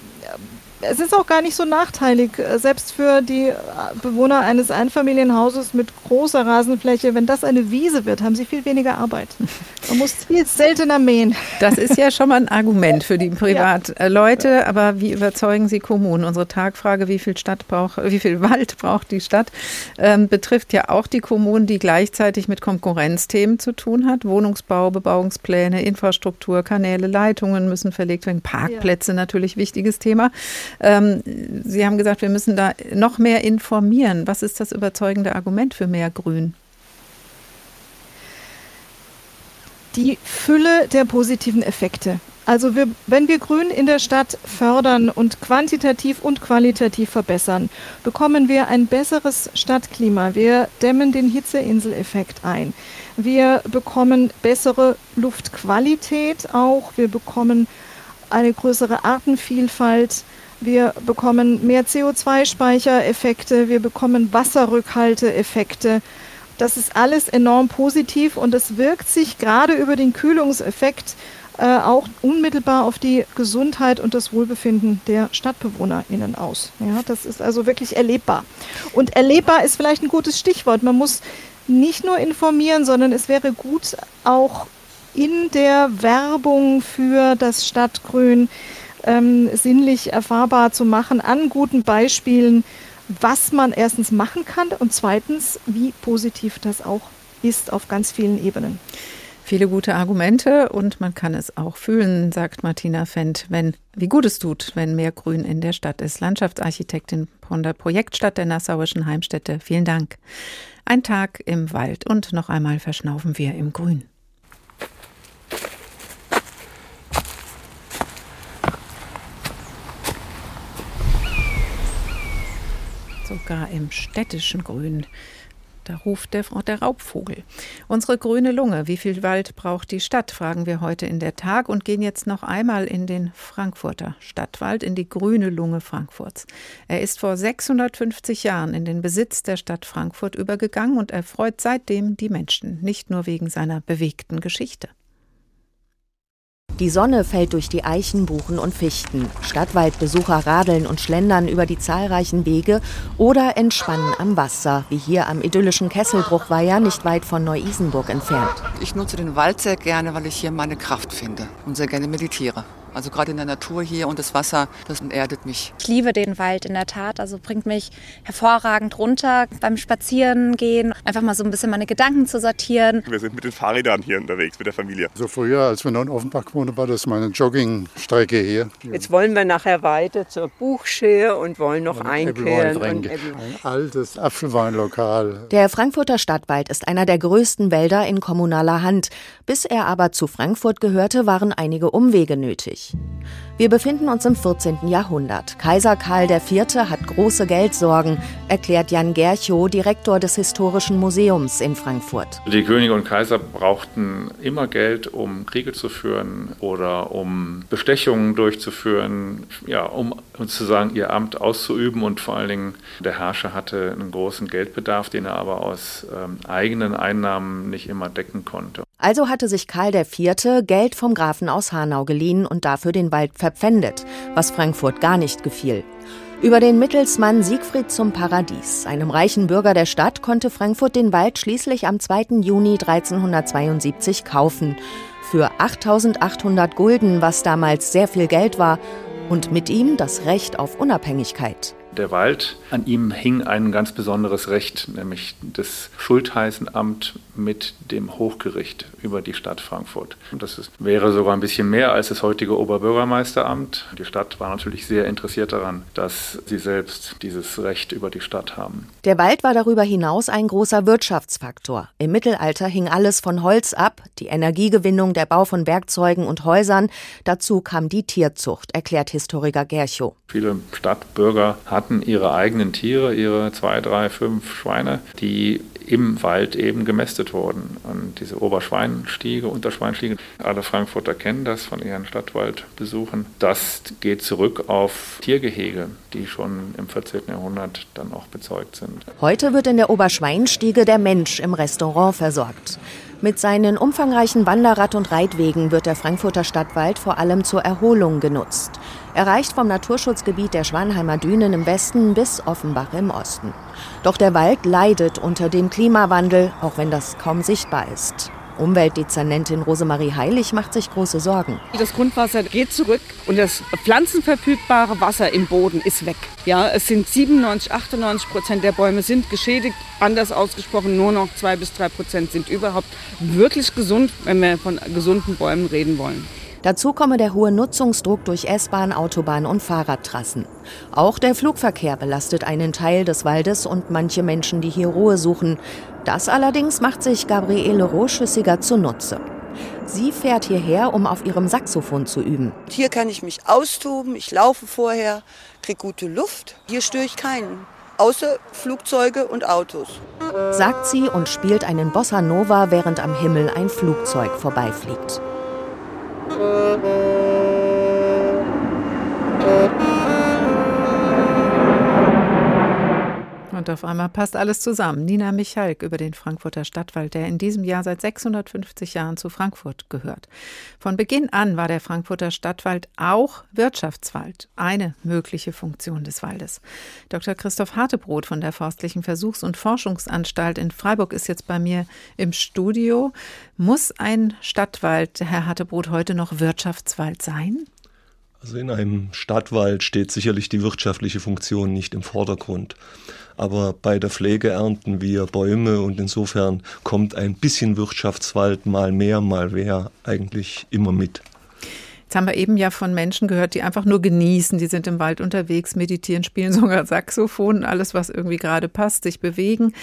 es ist auch gar nicht so nachteilig, äh, selbst für die äh, Bewohner eines Einfamilienhauses mit großer Rasenfläche. Wenn das eine Wiese wird, haben sie viel weniger Arbeit. Man muss viel seltener mähen. Das ist ja schon mal ein Argument für die Privatleute. Ja. Aber wie überzeugen Sie Kommunen? Unsere Tagfrage, wie viel Stadt braucht, wie viel Wald braucht die Stadt, ähm, betrifft ja auch die Kommunen, die gleichzeitig mit Konkurrenzthemen zu tun hat. Wohnungsbau, Bebauungspläne, Infrastruktur, Kanäle, Leitungen müssen verlegt werden. Parkplätze ja. natürlich wichtiges Thema. Ähm, Sie haben gesagt, wir müssen da noch mehr informieren. Was ist das überzeugende Argument für mehr Grün? Die Fülle der positiven Effekte. Also wir, wenn wir Grün in der Stadt fördern und quantitativ und qualitativ verbessern, bekommen wir ein besseres Stadtklima. Wir dämmen den Hitzeinseleffekt ein. Wir bekommen bessere Luftqualität auch. Wir bekommen eine größere Artenvielfalt. Wir bekommen mehr CO2-Speichereffekte, wir bekommen Wasserrückhalteeffekte. Das ist alles enorm positiv und es wirkt sich gerade über den Kühlungseffekt äh, auch unmittelbar auf die Gesundheit und das Wohlbefinden der StadtbewohnerInnen aus. Ja, das ist also wirklich erlebbar. Und erlebbar ist vielleicht ein gutes Stichwort. Man muss nicht nur informieren, sondern es wäre gut, auch in der Werbung für das Stadtgrün ähm, sinnlich erfahrbar zu machen an guten Beispielen, was man erstens machen kann und zweitens, wie positiv das auch ist auf ganz vielen Ebenen. Viele gute Argumente und man kann es auch fühlen, sagt Martina Fendt, wenn, wie gut es tut, wenn mehr Grün in der Stadt ist. Landschaftsarchitektin von der Projektstadt der Nassauischen Heimstätte. Vielen Dank. Ein Tag im Wald und noch einmal verschnaufen wir im Grün. Sogar im städtischen Grün. Da ruft der, der, Raubvogel. Unsere grüne Lunge. Wie viel Wald braucht die Stadt? Fragen wir heute in der Tag und gehen jetzt noch einmal in den Frankfurter Stadtwald, in die grüne Lunge Frankfurts. Er ist vor 650 Jahren in den Besitz der Stadt Frankfurt übergegangen und erfreut seitdem die Menschen, nicht nur wegen seiner bewegten Geschichte. Die Sonne fällt durch die Eichen, Buchen und Fichten. Stadtwaldbesucher radeln und schlendern über die zahlreichen Wege oder entspannen am Wasser, wie hier am idyllischen Kesselbruchweiher nicht weit von Neu-Isenburg entfernt. Ich nutze den Wald sehr gerne, weil ich hier meine Kraft finde und sehr gerne meditiere. Also gerade in der Natur hier und das Wasser, das erdet mich. Ich liebe den Wald in der Tat. Also bringt mich hervorragend runter beim Spazierengehen. Einfach mal so ein bisschen meine Gedanken zu sortieren. Wir sind mit den Fahrrädern hier unterwegs mit der Familie. So früher, als wir noch in Offenbach gewohnt war das meine Joggingstrecke hier. Jetzt wollen wir nachher weiter zur Buchschere und wollen noch einkehren. Ein altes Apfelweinlokal. Der Frankfurter Stadtwald ist einer der größten Wälder in kommunaler Hand. Bis er aber zu Frankfurt gehörte, waren einige Umwege nötig wichtig. Wir befinden uns im 14. Jahrhundert. Kaiser Karl IV. hat große Geldsorgen, erklärt Jan Gerchow, Direktor des Historischen Museums in Frankfurt. Die Könige und Kaiser brauchten immer Geld, um Kriege zu führen oder um Bestechungen durchzuführen, ja, um sozusagen ihr Amt auszuüben. Und vor allen Dingen der Herrscher hatte einen großen Geldbedarf, den er aber aus ähm, eigenen Einnahmen nicht immer decken konnte. Also hatte sich Karl IV. Geld vom Grafen aus Hanau geliehen und dafür den Wald verpfändet, was Frankfurt gar nicht gefiel. Über den Mittelsmann Siegfried zum Paradies, einem reichen Bürger der Stadt, konnte Frankfurt den Wald schließlich am 2. Juni 1372 kaufen. Für 8800 Gulden, was damals sehr viel Geld war, und mit ihm das Recht auf Unabhängigkeit der Wald. An ihm hing ein ganz besonderes Recht, nämlich das Schultheißenamt mit dem Hochgericht über die Stadt Frankfurt. Und das ist, wäre sogar ein bisschen mehr als das heutige Oberbürgermeisteramt. Die Stadt war natürlich sehr interessiert daran, dass sie selbst dieses Recht über die Stadt haben. Der Wald war darüber hinaus ein großer Wirtschaftsfaktor. Im Mittelalter hing alles von Holz ab, die Energiegewinnung, der Bau von Werkzeugen und Häusern. Dazu kam die Tierzucht, erklärt Historiker Gerchow. Viele Stadtbürger hatten ihre eigenen Tiere, ihre zwei, drei, fünf Schweine, die im Wald eben gemästet wurden. Und diese Oberschweinstiege, Unterschweinstiege, alle Frankfurter kennen das von ihren Stadtwaldbesuchen. Das geht zurück auf Tiergehege, die schon im 14. Jahrhundert dann auch bezeugt sind. Heute wird in der Oberschweinstiege der Mensch im Restaurant versorgt. Mit seinen umfangreichen Wanderrad- und Reitwegen wird der Frankfurter Stadtwald vor allem zur Erholung genutzt. Er reicht vom Naturschutzgebiet der Schwanheimer Dünen im Westen bis Offenbach im Osten. Doch der Wald leidet unter dem Klimawandel, auch wenn das kaum sichtbar ist. Umweltdezernentin Rosemarie Heilig macht sich große Sorgen. Das Grundwasser geht zurück und das pflanzenverfügbare Wasser im Boden ist weg. Ja, es sind 97, 98 Prozent der Bäume sind geschädigt. Anders ausgesprochen, nur noch zwei bis drei Prozent sind überhaupt wirklich gesund, wenn wir von gesunden Bäumen reden wollen. Dazu komme der hohe Nutzungsdruck durch S-Bahn, Autobahn und Fahrradtrassen. Auch der Flugverkehr belastet einen Teil des Waldes und manche Menschen, die hier Ruhe suchen. Das allerdings macht sich Gabriele Rohschüssiger zunutze. Sie fährt hierher, um auf ihrem Saxophon zu üben. Hier kann ich mich austoben, ich laufe vorher, kriege gute Luft. Hier störe ich keinen, außer Flugzeuge und Autos. Sagt sie und spielt einen Bossa Nova, während am Himmel ein Flugzeug vorbeifliegt. Thank you. Und auf einmal passt alles zusammen. Nina Michalk über den Frankfurter Stadtwald, der in diesem Jahr seit 650 Jahren zu Frankfurt gehört. Von Beginn an war der Frankfurter Stadtwald auch Wirtschaftswald, eine mögliche Funktion des Waldes. Dr. Christoph Hartebrot von der Forstlichen Versuchs- und Forschungsanstalt in Freiburg ist jetzt bei mir im Studio. Muss ein Stadtwald, Herr Hartebrot, heute noch Wirtschaftswald sein? Also in einem Stadtwald steht sicherlich die wirtschaftliche Funktion nicht im Vordergrund. Aber bei der Pflege ernten wir Bäume und insofern kommt ein bisschen Wirtschaftswald mal mehr, mal mehr eigentlich immer mit. Jetzt haben wir eben ja von Menschen gehört, die einfach nur genießen. Die sind im Wald unterwegs, meditieren, spielen sogar Saxophon, alles, was irgendwie gerade passt, sich bewegen.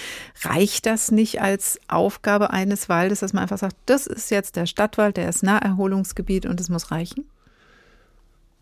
Reicht das nicht als Aufgabe eines Waldes, dass man einfach sagt, das ist jetzt der Stadtwald, der ist Naherholungsgebiet und es muss reichen?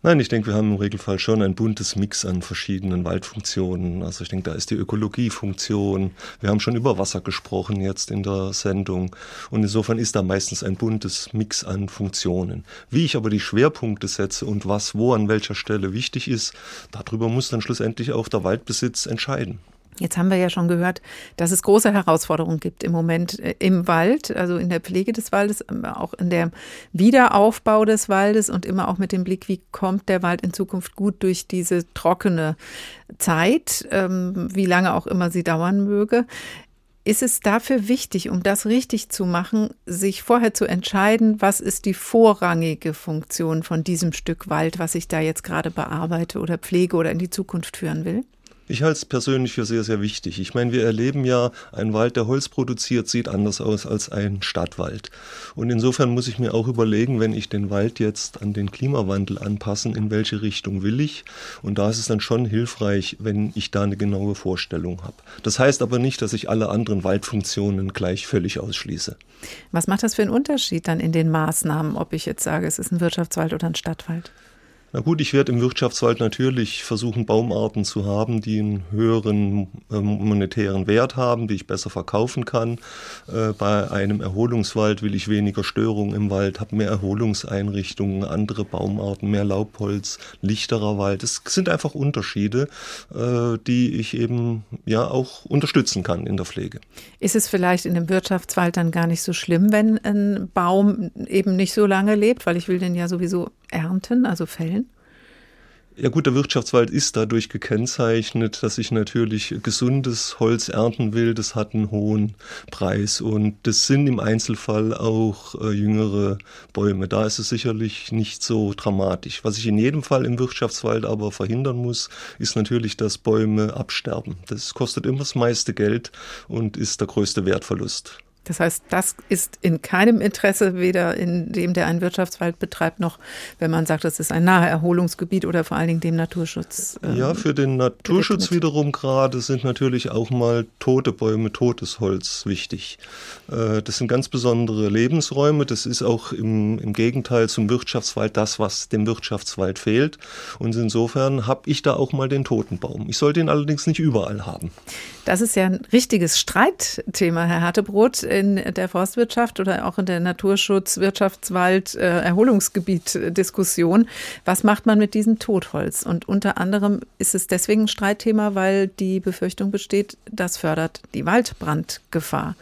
Nein, ich denke, wir haben im Regelfall schon ein buntes Mix an verschiedenen Waldfunktionen. Also ich denke, da ist die Ökologiefunktion. Wir haben schon über Wasser gesprochen jetzt in der Sendung. Und insofern ist da meistens ein buntes Mix an Funktionen. Wie ich aber die Schwerpunkte setze und was wo an welcher Stelle wichtig ist, darüber muss dann schlussendlich auch der Waldbesitz entscheiden. Jetzt haben wir ja schon gehört, dass es große Herausforderungen gibt im Moment äh, im Wald, also in der Pflege des Waldes, auch in der Wiederaufbau des Waldes und immer auch mit dem Blick, wie kommt der Wald in Zukunft gut durch diese trockene Zeit, ähm, wie lange auch immer sie dauern möge. Ist es dafür wichtig, um das richtig zu machen, sich vorher zu entscheiden, was ist die vorrangige Funktion von diesem Stück Wald, was ich da jetzt gerade bearbeite oder pflege oder in die Zukunft führen will? Ich halte es persönlich für sehr, sehr wichtig. Ich meine, wir erleben ja, ein Wald, der Holz produziert, sieht anders aus als ein Stadtwald. Und insofern muss ich mir auch überlegen, wenn ich den Wald jetzt an den Klimawandel anpassen, in welche Richtung will ich. Und da ist es dann schon hilfreich, wenn ich da eine genaue Vorstellung habe. Das heißt aber nicht, dass ich alle anderen Waldfunktionen gleich völlig ausschließe. Was macht das für einen Unterschied dann in den Maßnahmen, ob ich jetzt sage, es ist ein Wirtschaftswald oder ein Stadtwald? Na gut, ich werde im Wirtschaftswald natürlich versuchen, Baumarten zu haben, die einen höheren äh, monetären Wert haben, die ich besser verkaufen kann. Äh, bei einem Erholungswald will ich weniger Störung im Wald, habe mehr Erholungseinrichtungen, andere Baumarten, mehr Laubholz, lichterer Wald. Es sind einfach Unterschiede, äh, die ich eben ja auch unterstützen kann in der Pflege. Ist es vielleicht in dem Wirtschaftswald dann gar nicht so schlimm, wenn ein Baum eben nicht so lange lebt, weil ich will den ja sowieso ernten, also fällen? Ja gut, der Wirtschaftswald ist dadurch gekennzeichnet, dass ich natürlich gesundes Holz ernten will. Das hat einen hohen Preis und das sind im Einzelfall auch äh, jüngere Bäume. Da ist es sicherlich nicht so dramatisch. Was ich in jedem Fall im Wirtschaftswald aber verhindern muss, ist natürlich, dass Bäume absterben. Das kostet immer das meiste Geld und ist der größte Wertverlust. Das heißt, das ist in keinem Interesse, weder in dem, der einen Wirtschaftswald betreibt, noch wenn man sagt, das ist ein Naherholungsgebiet oder vor allen Dingen dem Naturschutz. Ähm, ja, für den Naturschutz gewidmet. wiederum gerade sind natürlich auch mal tote Bäume, totes Holz wichtig. Äh, das sind ganz besondere Lebensräume. Das ist auch im, im Gegenteil zum Wirtschaftswald das, was dem Wirtschaftswald fehlt. Und insofern habe ich da auch mal den toten Baum. Ich sollte ihn allerdings nicht überall haben. Das ist ja ein richtiges Streitthema, Herr Hartebrot in der Forstwirtschaft oder auch in der Naturschutz, Wirtschaftswald, äh, Erholungsgebiet-Diskussion. Was macht man mit diesem Totholz? Und unter anderem ist es deswegen ein Streitthema, weil die Befürchtung besteht, das fördert die Waldbrandgefahr.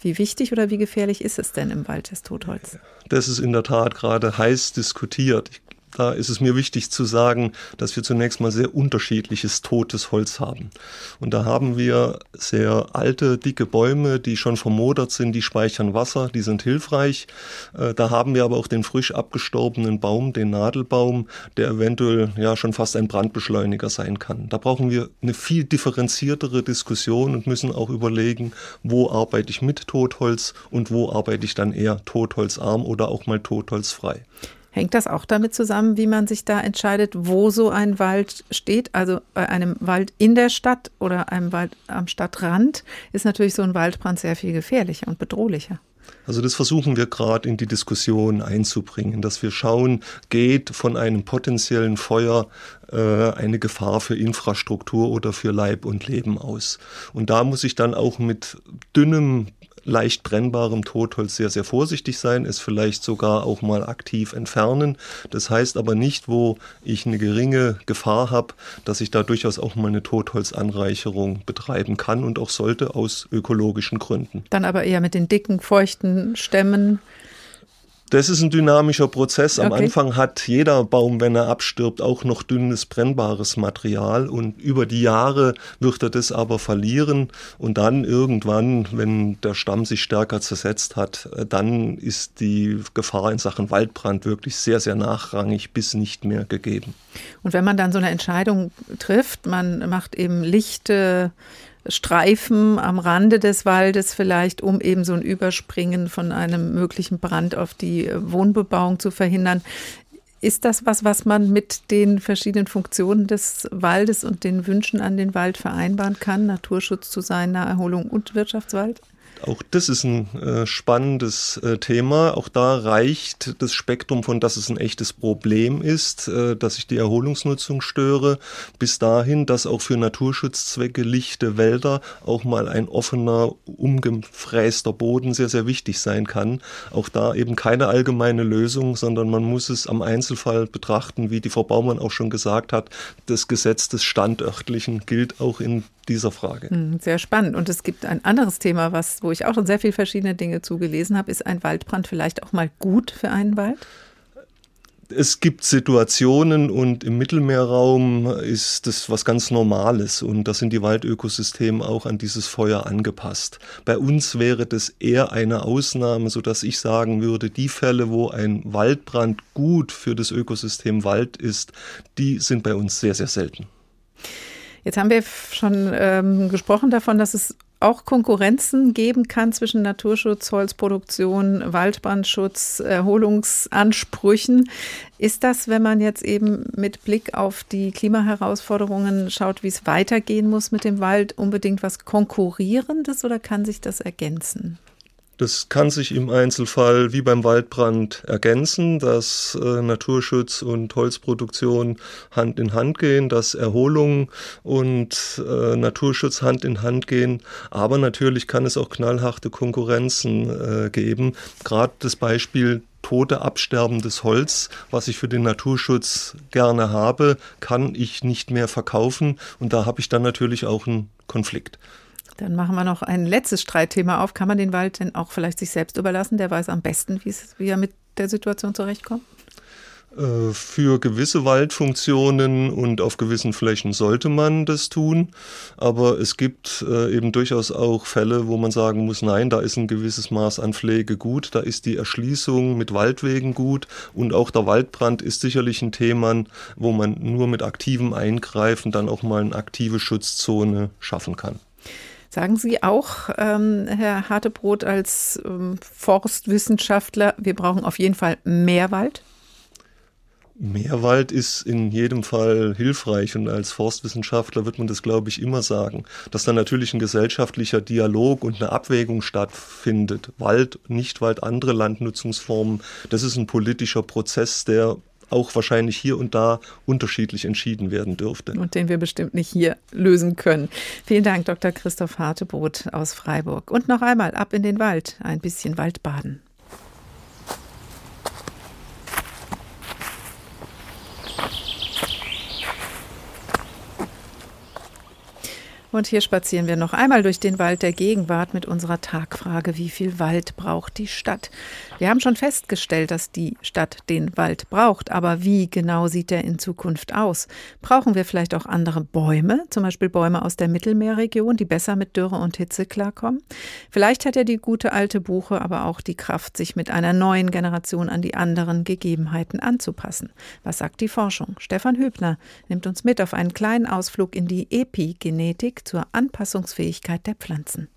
Wie wichtig oder wie gefährlich ist es denn im Wald, das Totholz? Das ist in der Tat gerade heiß diskutiert. Ich da ist es mir wichtig zu sagen, dass wir zunächst mal sehr unterschiedliches totes Holz haben. Und da haben wir sehr alte, dicke Bäume, die schon vermodert sind, die speichern Wasser, die sind hilfreich. Äh, da haben wir aber auch den frisch abgestorbenen Baum, den Nadelbaum, der eventuell ja schon fast ein Brandbeschleuniger sein kann. Da brauchen wir eine viel differenziertere Diskussion und müssen auch überlegen, wo arbeite ich mit Totholz und wo arbeite ich dann eher totholzarm oder auch mal totholzfrei. Hängt das auch damit zusammen, wie man sich da entscheidet, wo so ein Wald steht? Also bei einem Wald in der Stadt oder einem Wald am Stadtrand ist natürlich so ein Waldbrand sehr viel gefährlicher und bedrohlicher. Also das versuchen wir gerade in die Diskussion einzubringen, dass wir schauen, geht von einem potenziellen Feuer äh, eine Gefahr für Infrastruktur oder für Leib und Leben aus. Und da muss ich dann auch mit dünnem leicht brennbarem Totholz sehr, sehr vorsichtig sein, es vielleicht sogar auch mal aktiv entfernen. Das heißt aber nicht, wo ich eine geringe Gefahr habe, dass ich da durchaus auch mal eine Totholzanreicherung betreiben kann und auch sollte aus ökologischen Gründen. Dann aber eher mit den dicken, feuchten Stämmen das ist ein dynamischer Prozess. Am okay. Anfang hat jeder Baum, wenn er abstirbt, auch noch dünnes, brennbares Material und über die Jahre wird er das aber verlieren und dann irgendwann, wenn der Stamm sich stärker zersetzt hat, äh, dann ist die Gefahr in Sachen Waldbrand wirklich sehr, sehr nachrangig bis nicht mehr gegeben. Und wenn man dann so eine Entscheidung trifft, man macht eben lichte Streifen am Rande des Waldes vielleicht, um eben so ein Überspringen von einem möglichen Brand auf die äh, Wohnbebauung zu verhindern. Ist das was, was man mit den verschiedenen Funktionen des Waldes und den Wünschen an den Wald vereinbaren kann? Naturschutz zu sein, Naherholung und Wirtschaftswald? Auch das ist ein äh, spannendes äh, Thema. Auch da reicht das Spektrum von, dass es ein echtes Problem ist, äh, dass ich die Erholungsnutzung störe, bis dahin, dass auch für Naturschutzzwecke lichte Wälder auch mal ein offener, umgefräster Boden sehr, sehr wichtig sein kann. Auch da eben keine allgemeine Lösung, sondern man muss es am Einzelfall betrachten, wie die Frau Baumann auch schon gesagt hat. Das Gesetz des Standörtlichen gilt auch in dieser Frage. Hm, sehr spannend. Und es gibt ein anderes Thema, was, wo ich auch schon sehr viele verschiedene Dinge zugelesen habe. Ist ein Waldbrand vielleicht auch mal gut für einen Wald? es gibt Situationen und im Mittelmeerraum ist das was ganz Normales und da sind die Waldökosysteme auch an dieses Feuer angepasst. Bei uns wäre das eher eine Ausnahme, so dass ich sagen würde, die Fälle, wo ein Waldbrand gut für das Ökosystem Wald ist, die sind bei uns sehr, sehr selten. Jetzt haben wir schon ähm, gesprochen davon, dass es auch Konkurrenzen geben kann zwischen Naturschutz, Holzproduktion, Waldbrandschutz, Erholungsansprüchen. Ist das, wenn man jetzt eben mit Blick auf die Klimaherausforderungen schaut, wie es weitergehen muss mit dem Wald, unbedingt was Konkurrierendes oder kann sich das ergänzen? Das kann sich im Einzelfall wie beim Waldbrand ergänzen, dass äh, Naturschutz und Holzproduktion Hand in Hand gehen, dass Erholung und äh, Naturschutz Hand in Hand gehen. Aber natürlich kann es auch knallharte Konkurrenzen äh, geben. Gerade das Beispiel tote, absterbendes Holz, was ich für den Naturschutz gerne habe, kann ich nicht mehr verkaufen. Und da habe ich dann natürlich auch einen Konflikt. Dann machen wir noch ein letztes Streitthema auf. Kann man den Wald denn auch vielleicht sich selbst überlassen? Der weiß am besten, wie er mit der Situation zurechtkommt. Äh, für gewisse Waldfunktionen und auf gewissen Flächen sollte man das tun, aber es gibt äh, eben durchaus auch Fälle, wo man sagen muss, nein, da ist ein gewisses Maß an Pflege gut, da ist die Erschließung mit Waldwegen gut und auch der Waldbrand ist sicherlich ein Thema, wo man nur mit aktivem Eingreifen dann auch mal eine aktive Schutzzone schaffen kann. Sagen Sie auch, ähm, Herr Hartebrot, als ähm, Forstwissenschaftler, wir brauchen auf jeden Fall mehr Wald? Mehr Wald ist in jedem Fall hilfreich und als Forstwissenschaftler wird man das, glaube ich, immer sagen, dass da natürlich ein gesellschaftlicher Dialog und eine Abwägung stattfindet. Wald, Nicht-Wald, andere Landnutzungsformen, das ist ein politischer Prozess, der auch wahrscheinlich hier und da unterschiedlich entschieden werden dürfte. Und den wir bestimmt nicht hier lösen können. Vielen Dank, Dr. Christoph Hartebrot aus Freiburg. Und noch einmal ab in den Wald, ein bisschen Waldbaden. Und hier spazieren wir noch einmal durch den Wald der Gegenwart mit unserer Tagfrage, wie viel Wald braucht die Stadt? Wir haben schon festgestellt, dass die Stadt den Wald braucht, aber wie genau sieht er in Zukunft aus? Brauchen wir vielleicht auch andere Bäume, zum Beispiel Bäume aus der Mittelmeerregion, die besser mit Dürre und Hitze klarkommen? Vielleicht hat ja die gute alte Buche aber auch die Kraft, sich mit einer neuen Generation an die anderen Gegebenheiten anzupassen. Was sagt die Forschung? Stefan Hübner nimmt uns mit auf einen kleinen Ausflug in die Epigenetik zur Anpassungsfähigkeit der Pflanzen.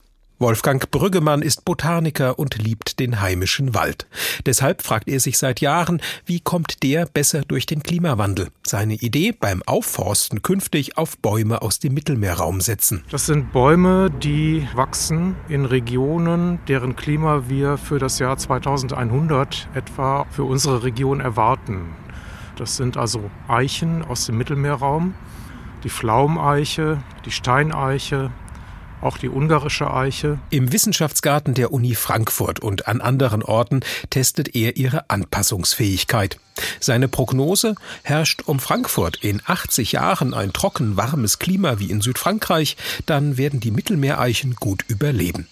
Wolfgang Brüggemann ist Botaniker und liebt den heimischen Wald. Deshalb fragt er sich seit Jahren, wie kommt der besser durch den Klimawandel? Seine Idee beim Aufforsten künftig auf Bäume aus dem Mittelmeerraum setzen. Das sind Bäume, die wachsen in Regionen, deren Klima wir für das Jahr 2100 etwa für unsere Region erwarten. Das sind also Eichen aus dem Mittelmeerraum die Pflaumeiche, die Steineiche, auch die ungarische Eiche. Im Wissenschaftsgarten der Uni Frankfurt und an anderen Orten testet er ihre Anpassungsfähigkeit. Seine Prognose herrscht um Frankfurt in 80 Jahren ein trocken warmes Klima wie in Südfrankreich, dann werden die Mittelmeereichen gut überleben.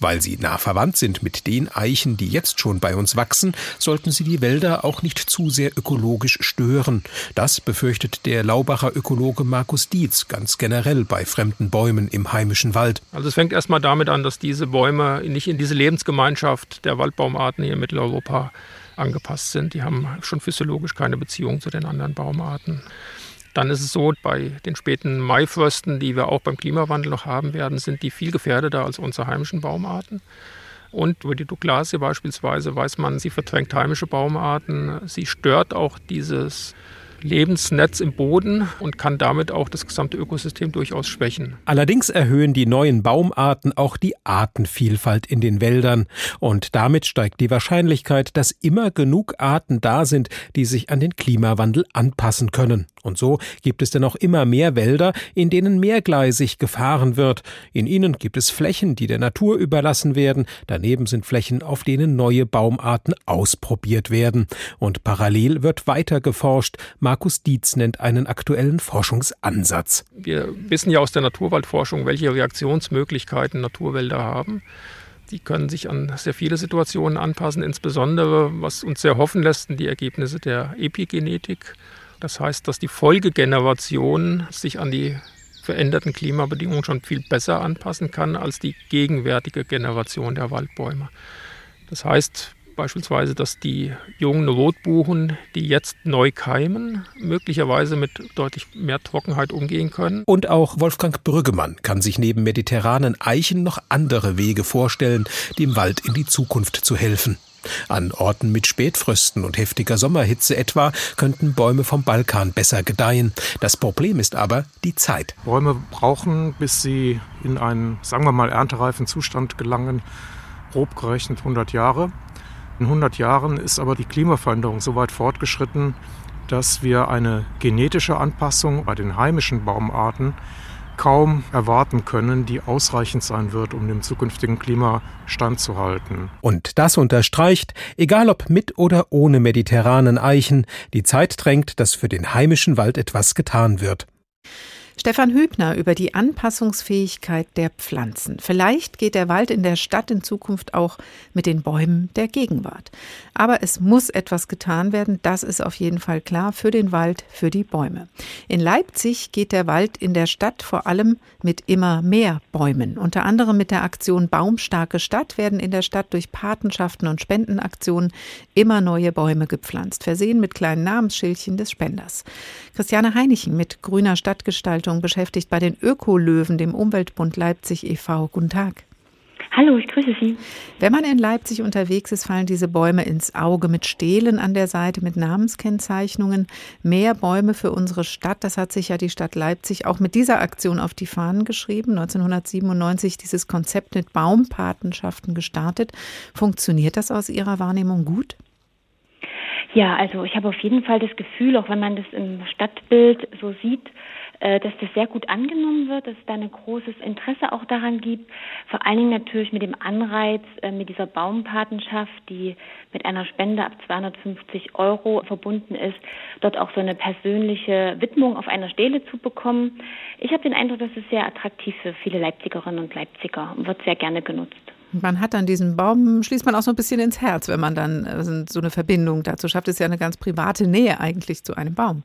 Weil sie nah verwandt sind mit den Eichen, die jetzt schon bei uns wachsen, sollten sie die Wälder auch nicht zu sehr ökologisch stören. Das befürchtet der Laubacher Ökologe Markus Dietz ganz generell bei fremden Bäumen im heimischen Wald. Also es fängt erstmal damit an, dass diese Bäume nicht in diese Lebensgemeinschaft der Waldbaumarten hier in Mitteleuropa angepasst sind. Die haben schon physiologisch keine Beziehung zu den anderen Baumarten. Dann ist es so, bei den späten Maifrösten, die wir auch beim Klimawandel noch haben werden, sind die viel gefährdeter als unsere heimischen Baumarten. Und über die Douglasie beispielsweise weiß man, sie verdrängt heimische Baumarten. Sie stört auch dieses Lebensnetz im Boden und kann damit auch das gesamte Ökosystem durchaus schwächen. Allerdings erhöhen die neuen Baumarten auch die Artenvielfalt in den Wäldern und damit steigt die Wahrscheinlichkeit, dass immer genug Arten da sind, die sich an den Klimawandel anpassen können. Und so gibt es denn auch immer mehr Wälder, in denen mehrgleisig gefahren wird. In ihnen gibt es Flächen, die der Natur überlassen werden. Daneben sind Flächen, auf denen neue Baumarten ausprobiert werden. Und parallel wird weiter geforscht. Markus Dietz nennt einen aktuellen Forschungsansatz. Wir wissen ja aus der Naturwaldforschung, welche Reaktionsmöglichkeiten Naturwälder haben. Die können sich an sehr viele Situationen anpassen, insbesondere was uns sehr hoffen lässt, sind die Ergebnisse der Epigenetik. Das heißt, dass die Folgegeneration sich an die veränderten Klimabedingungen schon viel besser anpassen kann als die gegenwärtige Generation der Waldbäume. Das heißt beispielsweise, dass die jungen Rotbuchen, die jetzt neu keimen, möglicherweise mit deutlich mehr Trockenheit umgehen können. Und auch Wolfgang Brüggemann kann sich neben mediterranen Eichen noch andere Wege vorstellen, dem Wald in die Zukunft zu helfen. An Orten mit Spätfrösten und heftiger Sommerhitze etwa könnten Bäume vom Balkan besser gedeihen. Das Problem ist aber die Zeit. Bäume brauchen, bis sie in einen, sagen wir mal, erntereifen Zustand gelangen, grob gerechnet 100 Jahre. In 100 Jahren ist aber die Klimaveränderung so weit fortgeschritten, dass wir eine genetische Anpassung bei den heimischen Baumarten kaum erwarten können, die ausreichend sein wird, um dem zukünftigen Klima standzuhalten. Und das unterstreicht, egal ob mit oder ohne mediterranen Eichen, die Zeit drängt, dass für den heimischen Wald etwas getan wird. Stefan Hübner über die Anpassungsfähigkeit der Pflanzen. Vielleicht geht der Wald in der Stadt in Zukunft auch mit den Bäumen der Gegenwart. Aber es muss etwas getan werden, das ist auf jeden Fall klar, für den Wald, für die Bäume. In Leipzig geht der Wald in der Stadt vor allem mit immer mehr Bäumen. Unter anderem mit der Aktion Baumstarke Stadt werden in der Stadt durch Patenschaften und Spendenaktionen immer neue Bäume gepflanzt, versehen mit kleinen Namensschildchen des Spenders. Christiane Heinichen mit grüner Stadtgestaltung beschäftigt bei den Ökolöwen, dem Umweltbund Leipzig e.V. Guten Tag. Hallo, ich grüße Sie. Wenn man in Leipzig unterwegs ist, fallen diese Bäume ins Auge mit Stelen an der Seite, mit Namenskennzeichnungen. Mehr Bäume für unsere Stadt, das hat sich ja die Stadt Leipzig auch mit dieser Aktion auf die Fahnen geschrieben. 1997 dieses Konzept mit Baumpatenschaften gestartet. Funktioniert das aus Ihrer Wahrnehmung gut? Ja, also ich habe auf jeden Fall das Gefühl, auch wenn man das im Stadtbild so sieht, dass das sehr gut angenommen wird, dass es da ein großes Interesse auch daran gibt. Vor allen Dingen natürlich mit dem Anreiz, äh, mit dieser Baumpatenschaft, die mit einer Spende ab 250 Euro verbunden ist, dort auch so eine persönliche Widmung auf einer Stele zu bekommen. Ich habe den Eindruck, dass es sehr attraktiv für viele Leipzigerinnen und Leipziger und wird sehr gerne genutzt. Man hat dann diesen Baum, schließt man auch so ein bisschen ins Herz, wenn man dann äh, so eine Verbindung dazu schafft. Das ist ja eine ganz private Nähe eigentlich zu einem Baum.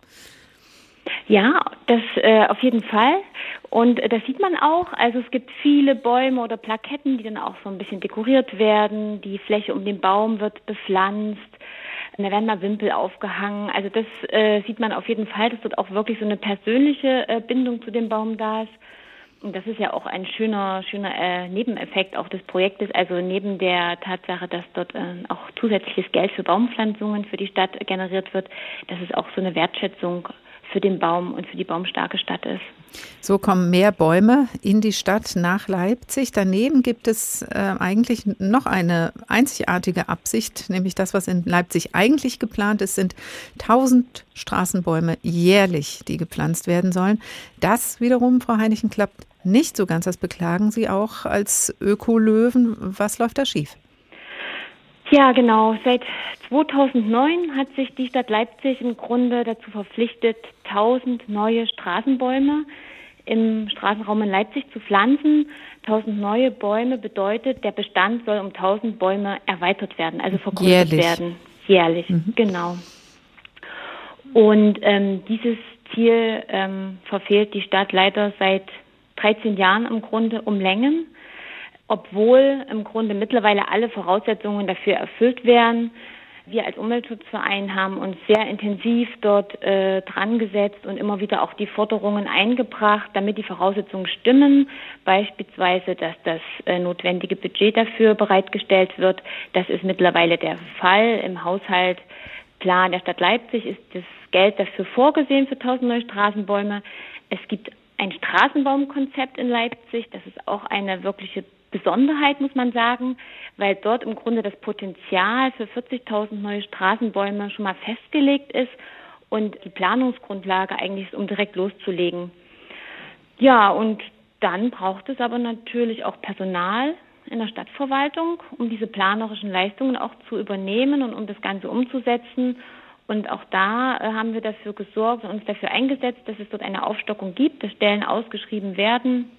Ja, das äh, auf jeden Fall. Und äh, das sieht man auch. Also es gibt viele Bäume oder Plaketten, die dann auch so ein bisschen dekoriert werden. Die Fläche um den Baum wird bepflanzt. Da werden mal Wimpel aufgehangen. Also das äh, sieht man auf jeden Fall, dass dort auch wirklich so eine persönliche äh, Bindung zu dem Baum da ist. Und das ist ja auch ein schöner, schöner äh, Nebeneffekt auch des Projektes. Also neben der Tatsache, dass dort äh, auch zusätzliches Geld für Baumpflanzungen für die Stadt generiert wird, dass es auch so eine Wertschätzung für den Baum und für die baumstarke Stadt ist. So kommen mehr Bäume in die Stadt nach Leipzig. Daneben gibt es äh, eigentlich noch eine einzigartige Absicht, nämlich das, was in Leipzig eigentlich geplant ist, sind 1000 Straßenbäume jährlich, die gepflanzt werden sollen. Das wiederum, Frau Heinichen, klappt nicht so ganz. Das beklagen Sie auch als Ökolöwen. Was läuft da schief? Ja, genau. Seit 2009 hat sich die Stadt Leipzig im Grunde dazu verpflichtet, 1000 neue Straßenbäume im Straßenraum in Leipzig zu pflanzen. 1000 neue Bäume bedeutet, der Bestand soll um 1000 Bäume erweitert werden, also vergrößert Jährlich. werden. Jährlich, genau. Und ähm, dieses Ziel ähm, verfehlt die Stadt leider seit 13 Jahren im Grunde um Längen, obwohl im Grunde mittlerweile alle Voraussetzungen dafür erfüllt werden. Wir als Umweltschutzverein haben uns sehr intensiv dort äh, dran gesetzt und immer wieder auch die Forderungen eingebracht, damit die Voraussetzungen stimmen. Beispielsweise, dass das äh, notwendige Budget dafür bereitgestellt wird. Das ist mittlerweile der Fall. Im Haushaltsplan der Stadt Leipzig ist das Geld dafür vorgesehen für 1000 neue Straßenbäume. Es gibt ein Straßenbaumkonzept in Leipzig. Das ist auch eine wirkliche Besonderheit, muss man sagen, weil dort im Grunde das Potenzial für 40.000 neue Straßenbäume schon mal festgelegt ist und die Planungsgrundlage eigentlich ist, um direkt loszulegen. Ja, und dann braucht es aber natürlich auch Personal in der Stadtverwaltung, um diese planerischen Leistungen auch zu übernehmen und um das Ganze umzusetzen. Und auch da äh, haben wir dafür gesorgt und uns dafür eingesetzt, dass es dort eine Aufstockung gibt, dass Stellen ausgeschrieben werden.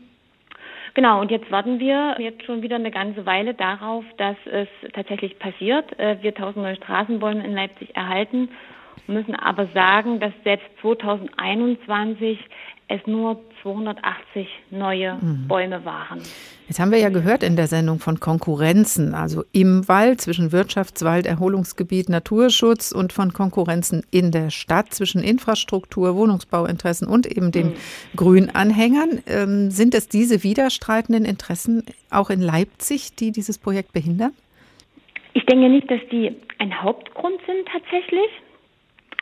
Genau, und jetzt warten wir jetzt schon wieder eine ganze Weile darauf, dass es tatsächlich passiert. Äh, wir 1000 neue Straßenbäume in Leipzig erhalten, müssen aber sagen, dass selbst 2021 es nur 280 neue Mhm. Bäume waren. Jetzt haben wir ja gehört in der Sendung von Konkurrenzen, also im Wald zwischen Wirtschaftswald, Erholungsgebiet, Naturschutz und von Konkurrenzen in der Stadt zwischen Infrastruktur, Wohnungsbauinteressen und eben den Grünanhängern. Ähm, sind es diese widerstreitenden Interessen auch in Leipzig, die dieses Projekt behindern? Ich denke nicht, dass die ein Hauptgrund sind tatsächlich.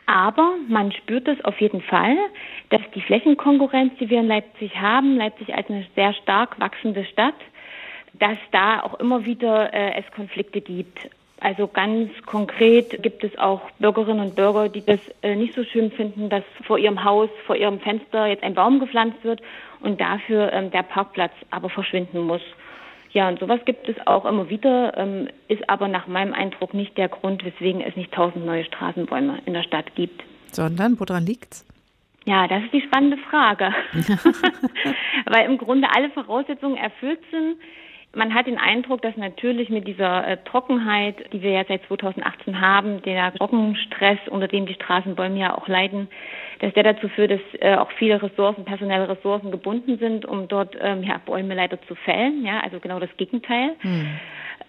Aber man spürt es auf jeden Fall, dass die Flächenkonkurrenz, die wir in Leipzig haben, Leipzig als eine sehr stark wachsende Stadt, dass da auch immer wieder äh, es Konflikte gibt. Also ganz konkret gibt es auch Bürgerinnen und Bürger, die das äh, nicht so schön finden, dass vor ihrem Haus, vor ihrem Fenster jetzt ein Baum gepflanzt wird und dafür ähm, der Parkplatz aber verschwinden muss. Ja, und sowas gibt es auch immer wieder, ähm, ist aber nach meinem Eindruck nicht der Grund, weswegen es nicht tausend neue Straßenbäume in der Stadt gibt. Sondern, woran liegt's? Ja, das ist die spannende Frage. *laughs* *laughs* Weil im Grunde alle Voraussetzungen erfüllt sind. Man hat den Eindruck, dass natürlich mit dieser äh, Trockenheit, die wir ja seit 2018 haben, der Trockenstress, unter dem die Straßenbäume ja auch leiden, dass der dazu führt, dass äh, auch viele Ressourcen, personelle Ressourcen gebunden sind, um dort ähm, ja, Bäume leider zu fällen. Ja, also genau das Gegenteil.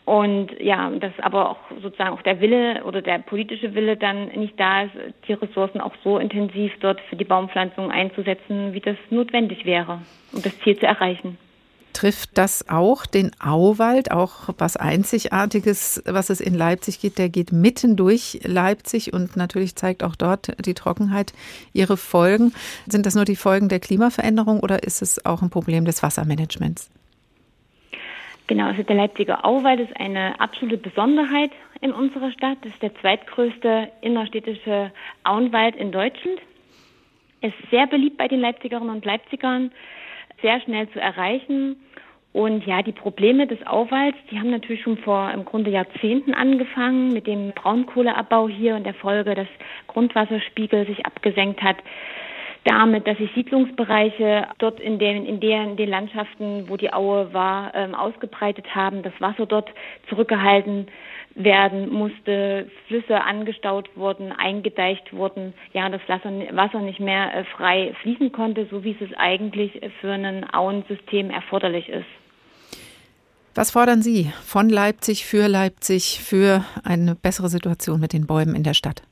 Und ja, dass aber auch sozusagen auch der Wille oder der politische Wille dann nicht da ist, die Ressourcen auch so intensiv dort für die Baumpflanzung einzusetzen, wie das notwendig wäre, um das Ziel zu erreichen. Trifft das auch den Auwald, auch was Einzigartiges, was es in Leipzig geht? Der geht mitten durch Leipzig und natürlich zeigt auch dort die Trockenheit ihre Folgen. Sind das nur die Folgen der Klimaveränderung oder ist es auch ein Problem des Wassermanagements? Genau, also der Leipziger Auwald ist eine absolute Besonderheit in unserer Stadt. Das ist der zweitgrößte innerstädtische Auenwald in Deutschland. ist sehr beliebt bei den Leipzigerinnen und Leipzigern, sehr schnell zu erreichen. Und ja, die Probleme des Auwalds, die haben natürlich schon vor im Grunde Jahrzehnten angefangen mit dem Braunkohleabbau hier und der Folge, dass Grundwasserspiegel sich abgesenkt hat. Damit, dass sich Siedlungsbereiche dort in den, in den, in den Landschaften, wo die Aue war, ähm, ausgebreitet haben, das Wasser dort zurückgehalten werden musste, Flüsse angestaut wurden, eingedeicht wurden, ja, das Wasser nicht mehr äh, frei fließen konnte, so wie es eigentlich für ein Auensystem erforderlich ist. Was fordern Sie von Leipzig für Leipzig für eine bessere Situation mit den Bäumen in der Stadt?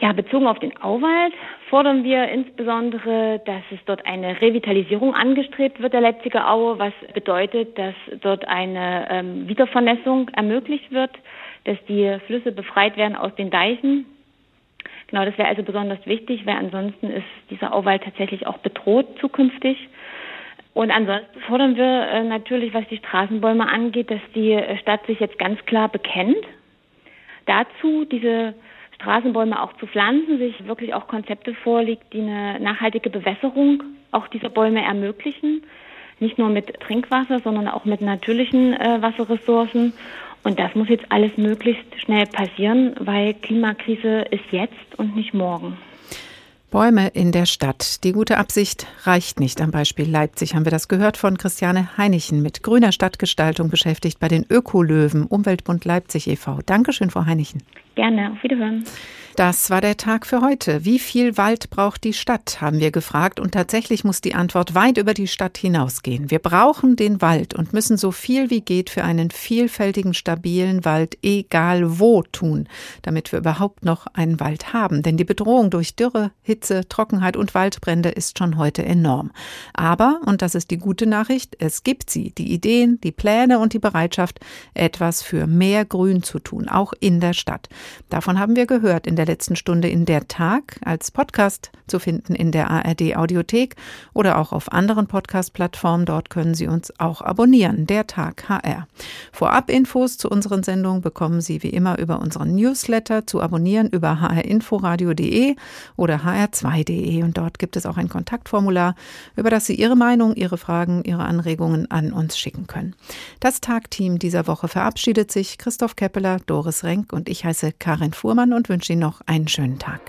Ja, bezogen auf den Auwald fordern wir insbesondere, dass es dort eine Revitalisierung angestrebt wird der Leipziger Aue, was bedeutet, dass dort eine ähm, Wiedervernässung ermöglicht wird, dass die Flüsse befreit werden aus den Deichen. Genau, das wäre also besonders wichtig, weil ansonsten ist dieser Auwald tatsächlich auch bedroht zukünftig. Und ansonsten fordern wir äh, natürlich, was die Straßenbäume angeht, dass die äh, Stadt sich jetzt ganz klar bekennt. Dazu diese Straßenbäume auch zu pflanzen, sich wirklich auch Konzepte vorlegt, die eine nachhaltige Bewässerung auch dieser Bäume ermöglichen. Nicht nur mit Trinkwasser, sondern auch mit natürlichen äh, Wasserressourcen. Und das muss jetzt alles möglichst schnell passieren, weil Klimakrise ist jetzt und nicht morgen. Bäume in der Stadt. Die gute Absicht reicht nicht. Am Beispiel Leipzig haben wir das gehört von Christiane Heinichen mit grüner Stadtgestaltung beschäftigt bei den Ökolöwen Umweltbund Leipzig e.V. Dankeschön, Frau Heinichen. Gerne, auf Wiederhören. Das war der Tag für heute. Wie viel Wald braucht die Stadt, haben wir gefragt. Und tatsächlich muss die Antwort weit über die Stadt hinausgehen. Wir brauchen den Wald und müssen so viel wie geht für einen vielfältigen, stabilen Wald, egal wo, tun, damit wir überhaupt noch einen Wald haben. Denn die Bedrohung durch Dürre, Hitze, Trockenheit und Waldbrände ist schon heute enorm. Aber, und das ist die gute Nachricht, es gibt sie, die Ideen, die Pläne und die Bereitschaft, etwas für mehr Grün zu tun, auch in der Stadt. Davon haben wir gehört in der letzten Stunde in der Tag als Podcast zu finden in der ARD Audiothek oder auch auf anderen Podcast-Plattformen. Dort können Sie uns auch abonnieren. Der Tag HR. Vorab Infos zu unseren Sendungen bekommen Sie wie immer über unseren Newsletter zu abonnieren über hrinforadio.de oder hr2.de und dort gibt es auch ein Kontaktformular, über das Sie Ihre Meinung, Ihre Fragen, Ihre Anregungen an uns schicken können. Das Tagteam dieser Woche verabschiedet sich. Christoph Keppeler, Doris Renk und ich heiße Karin Fuhrmann und wünsche Ihnen noch einen schönen Tag.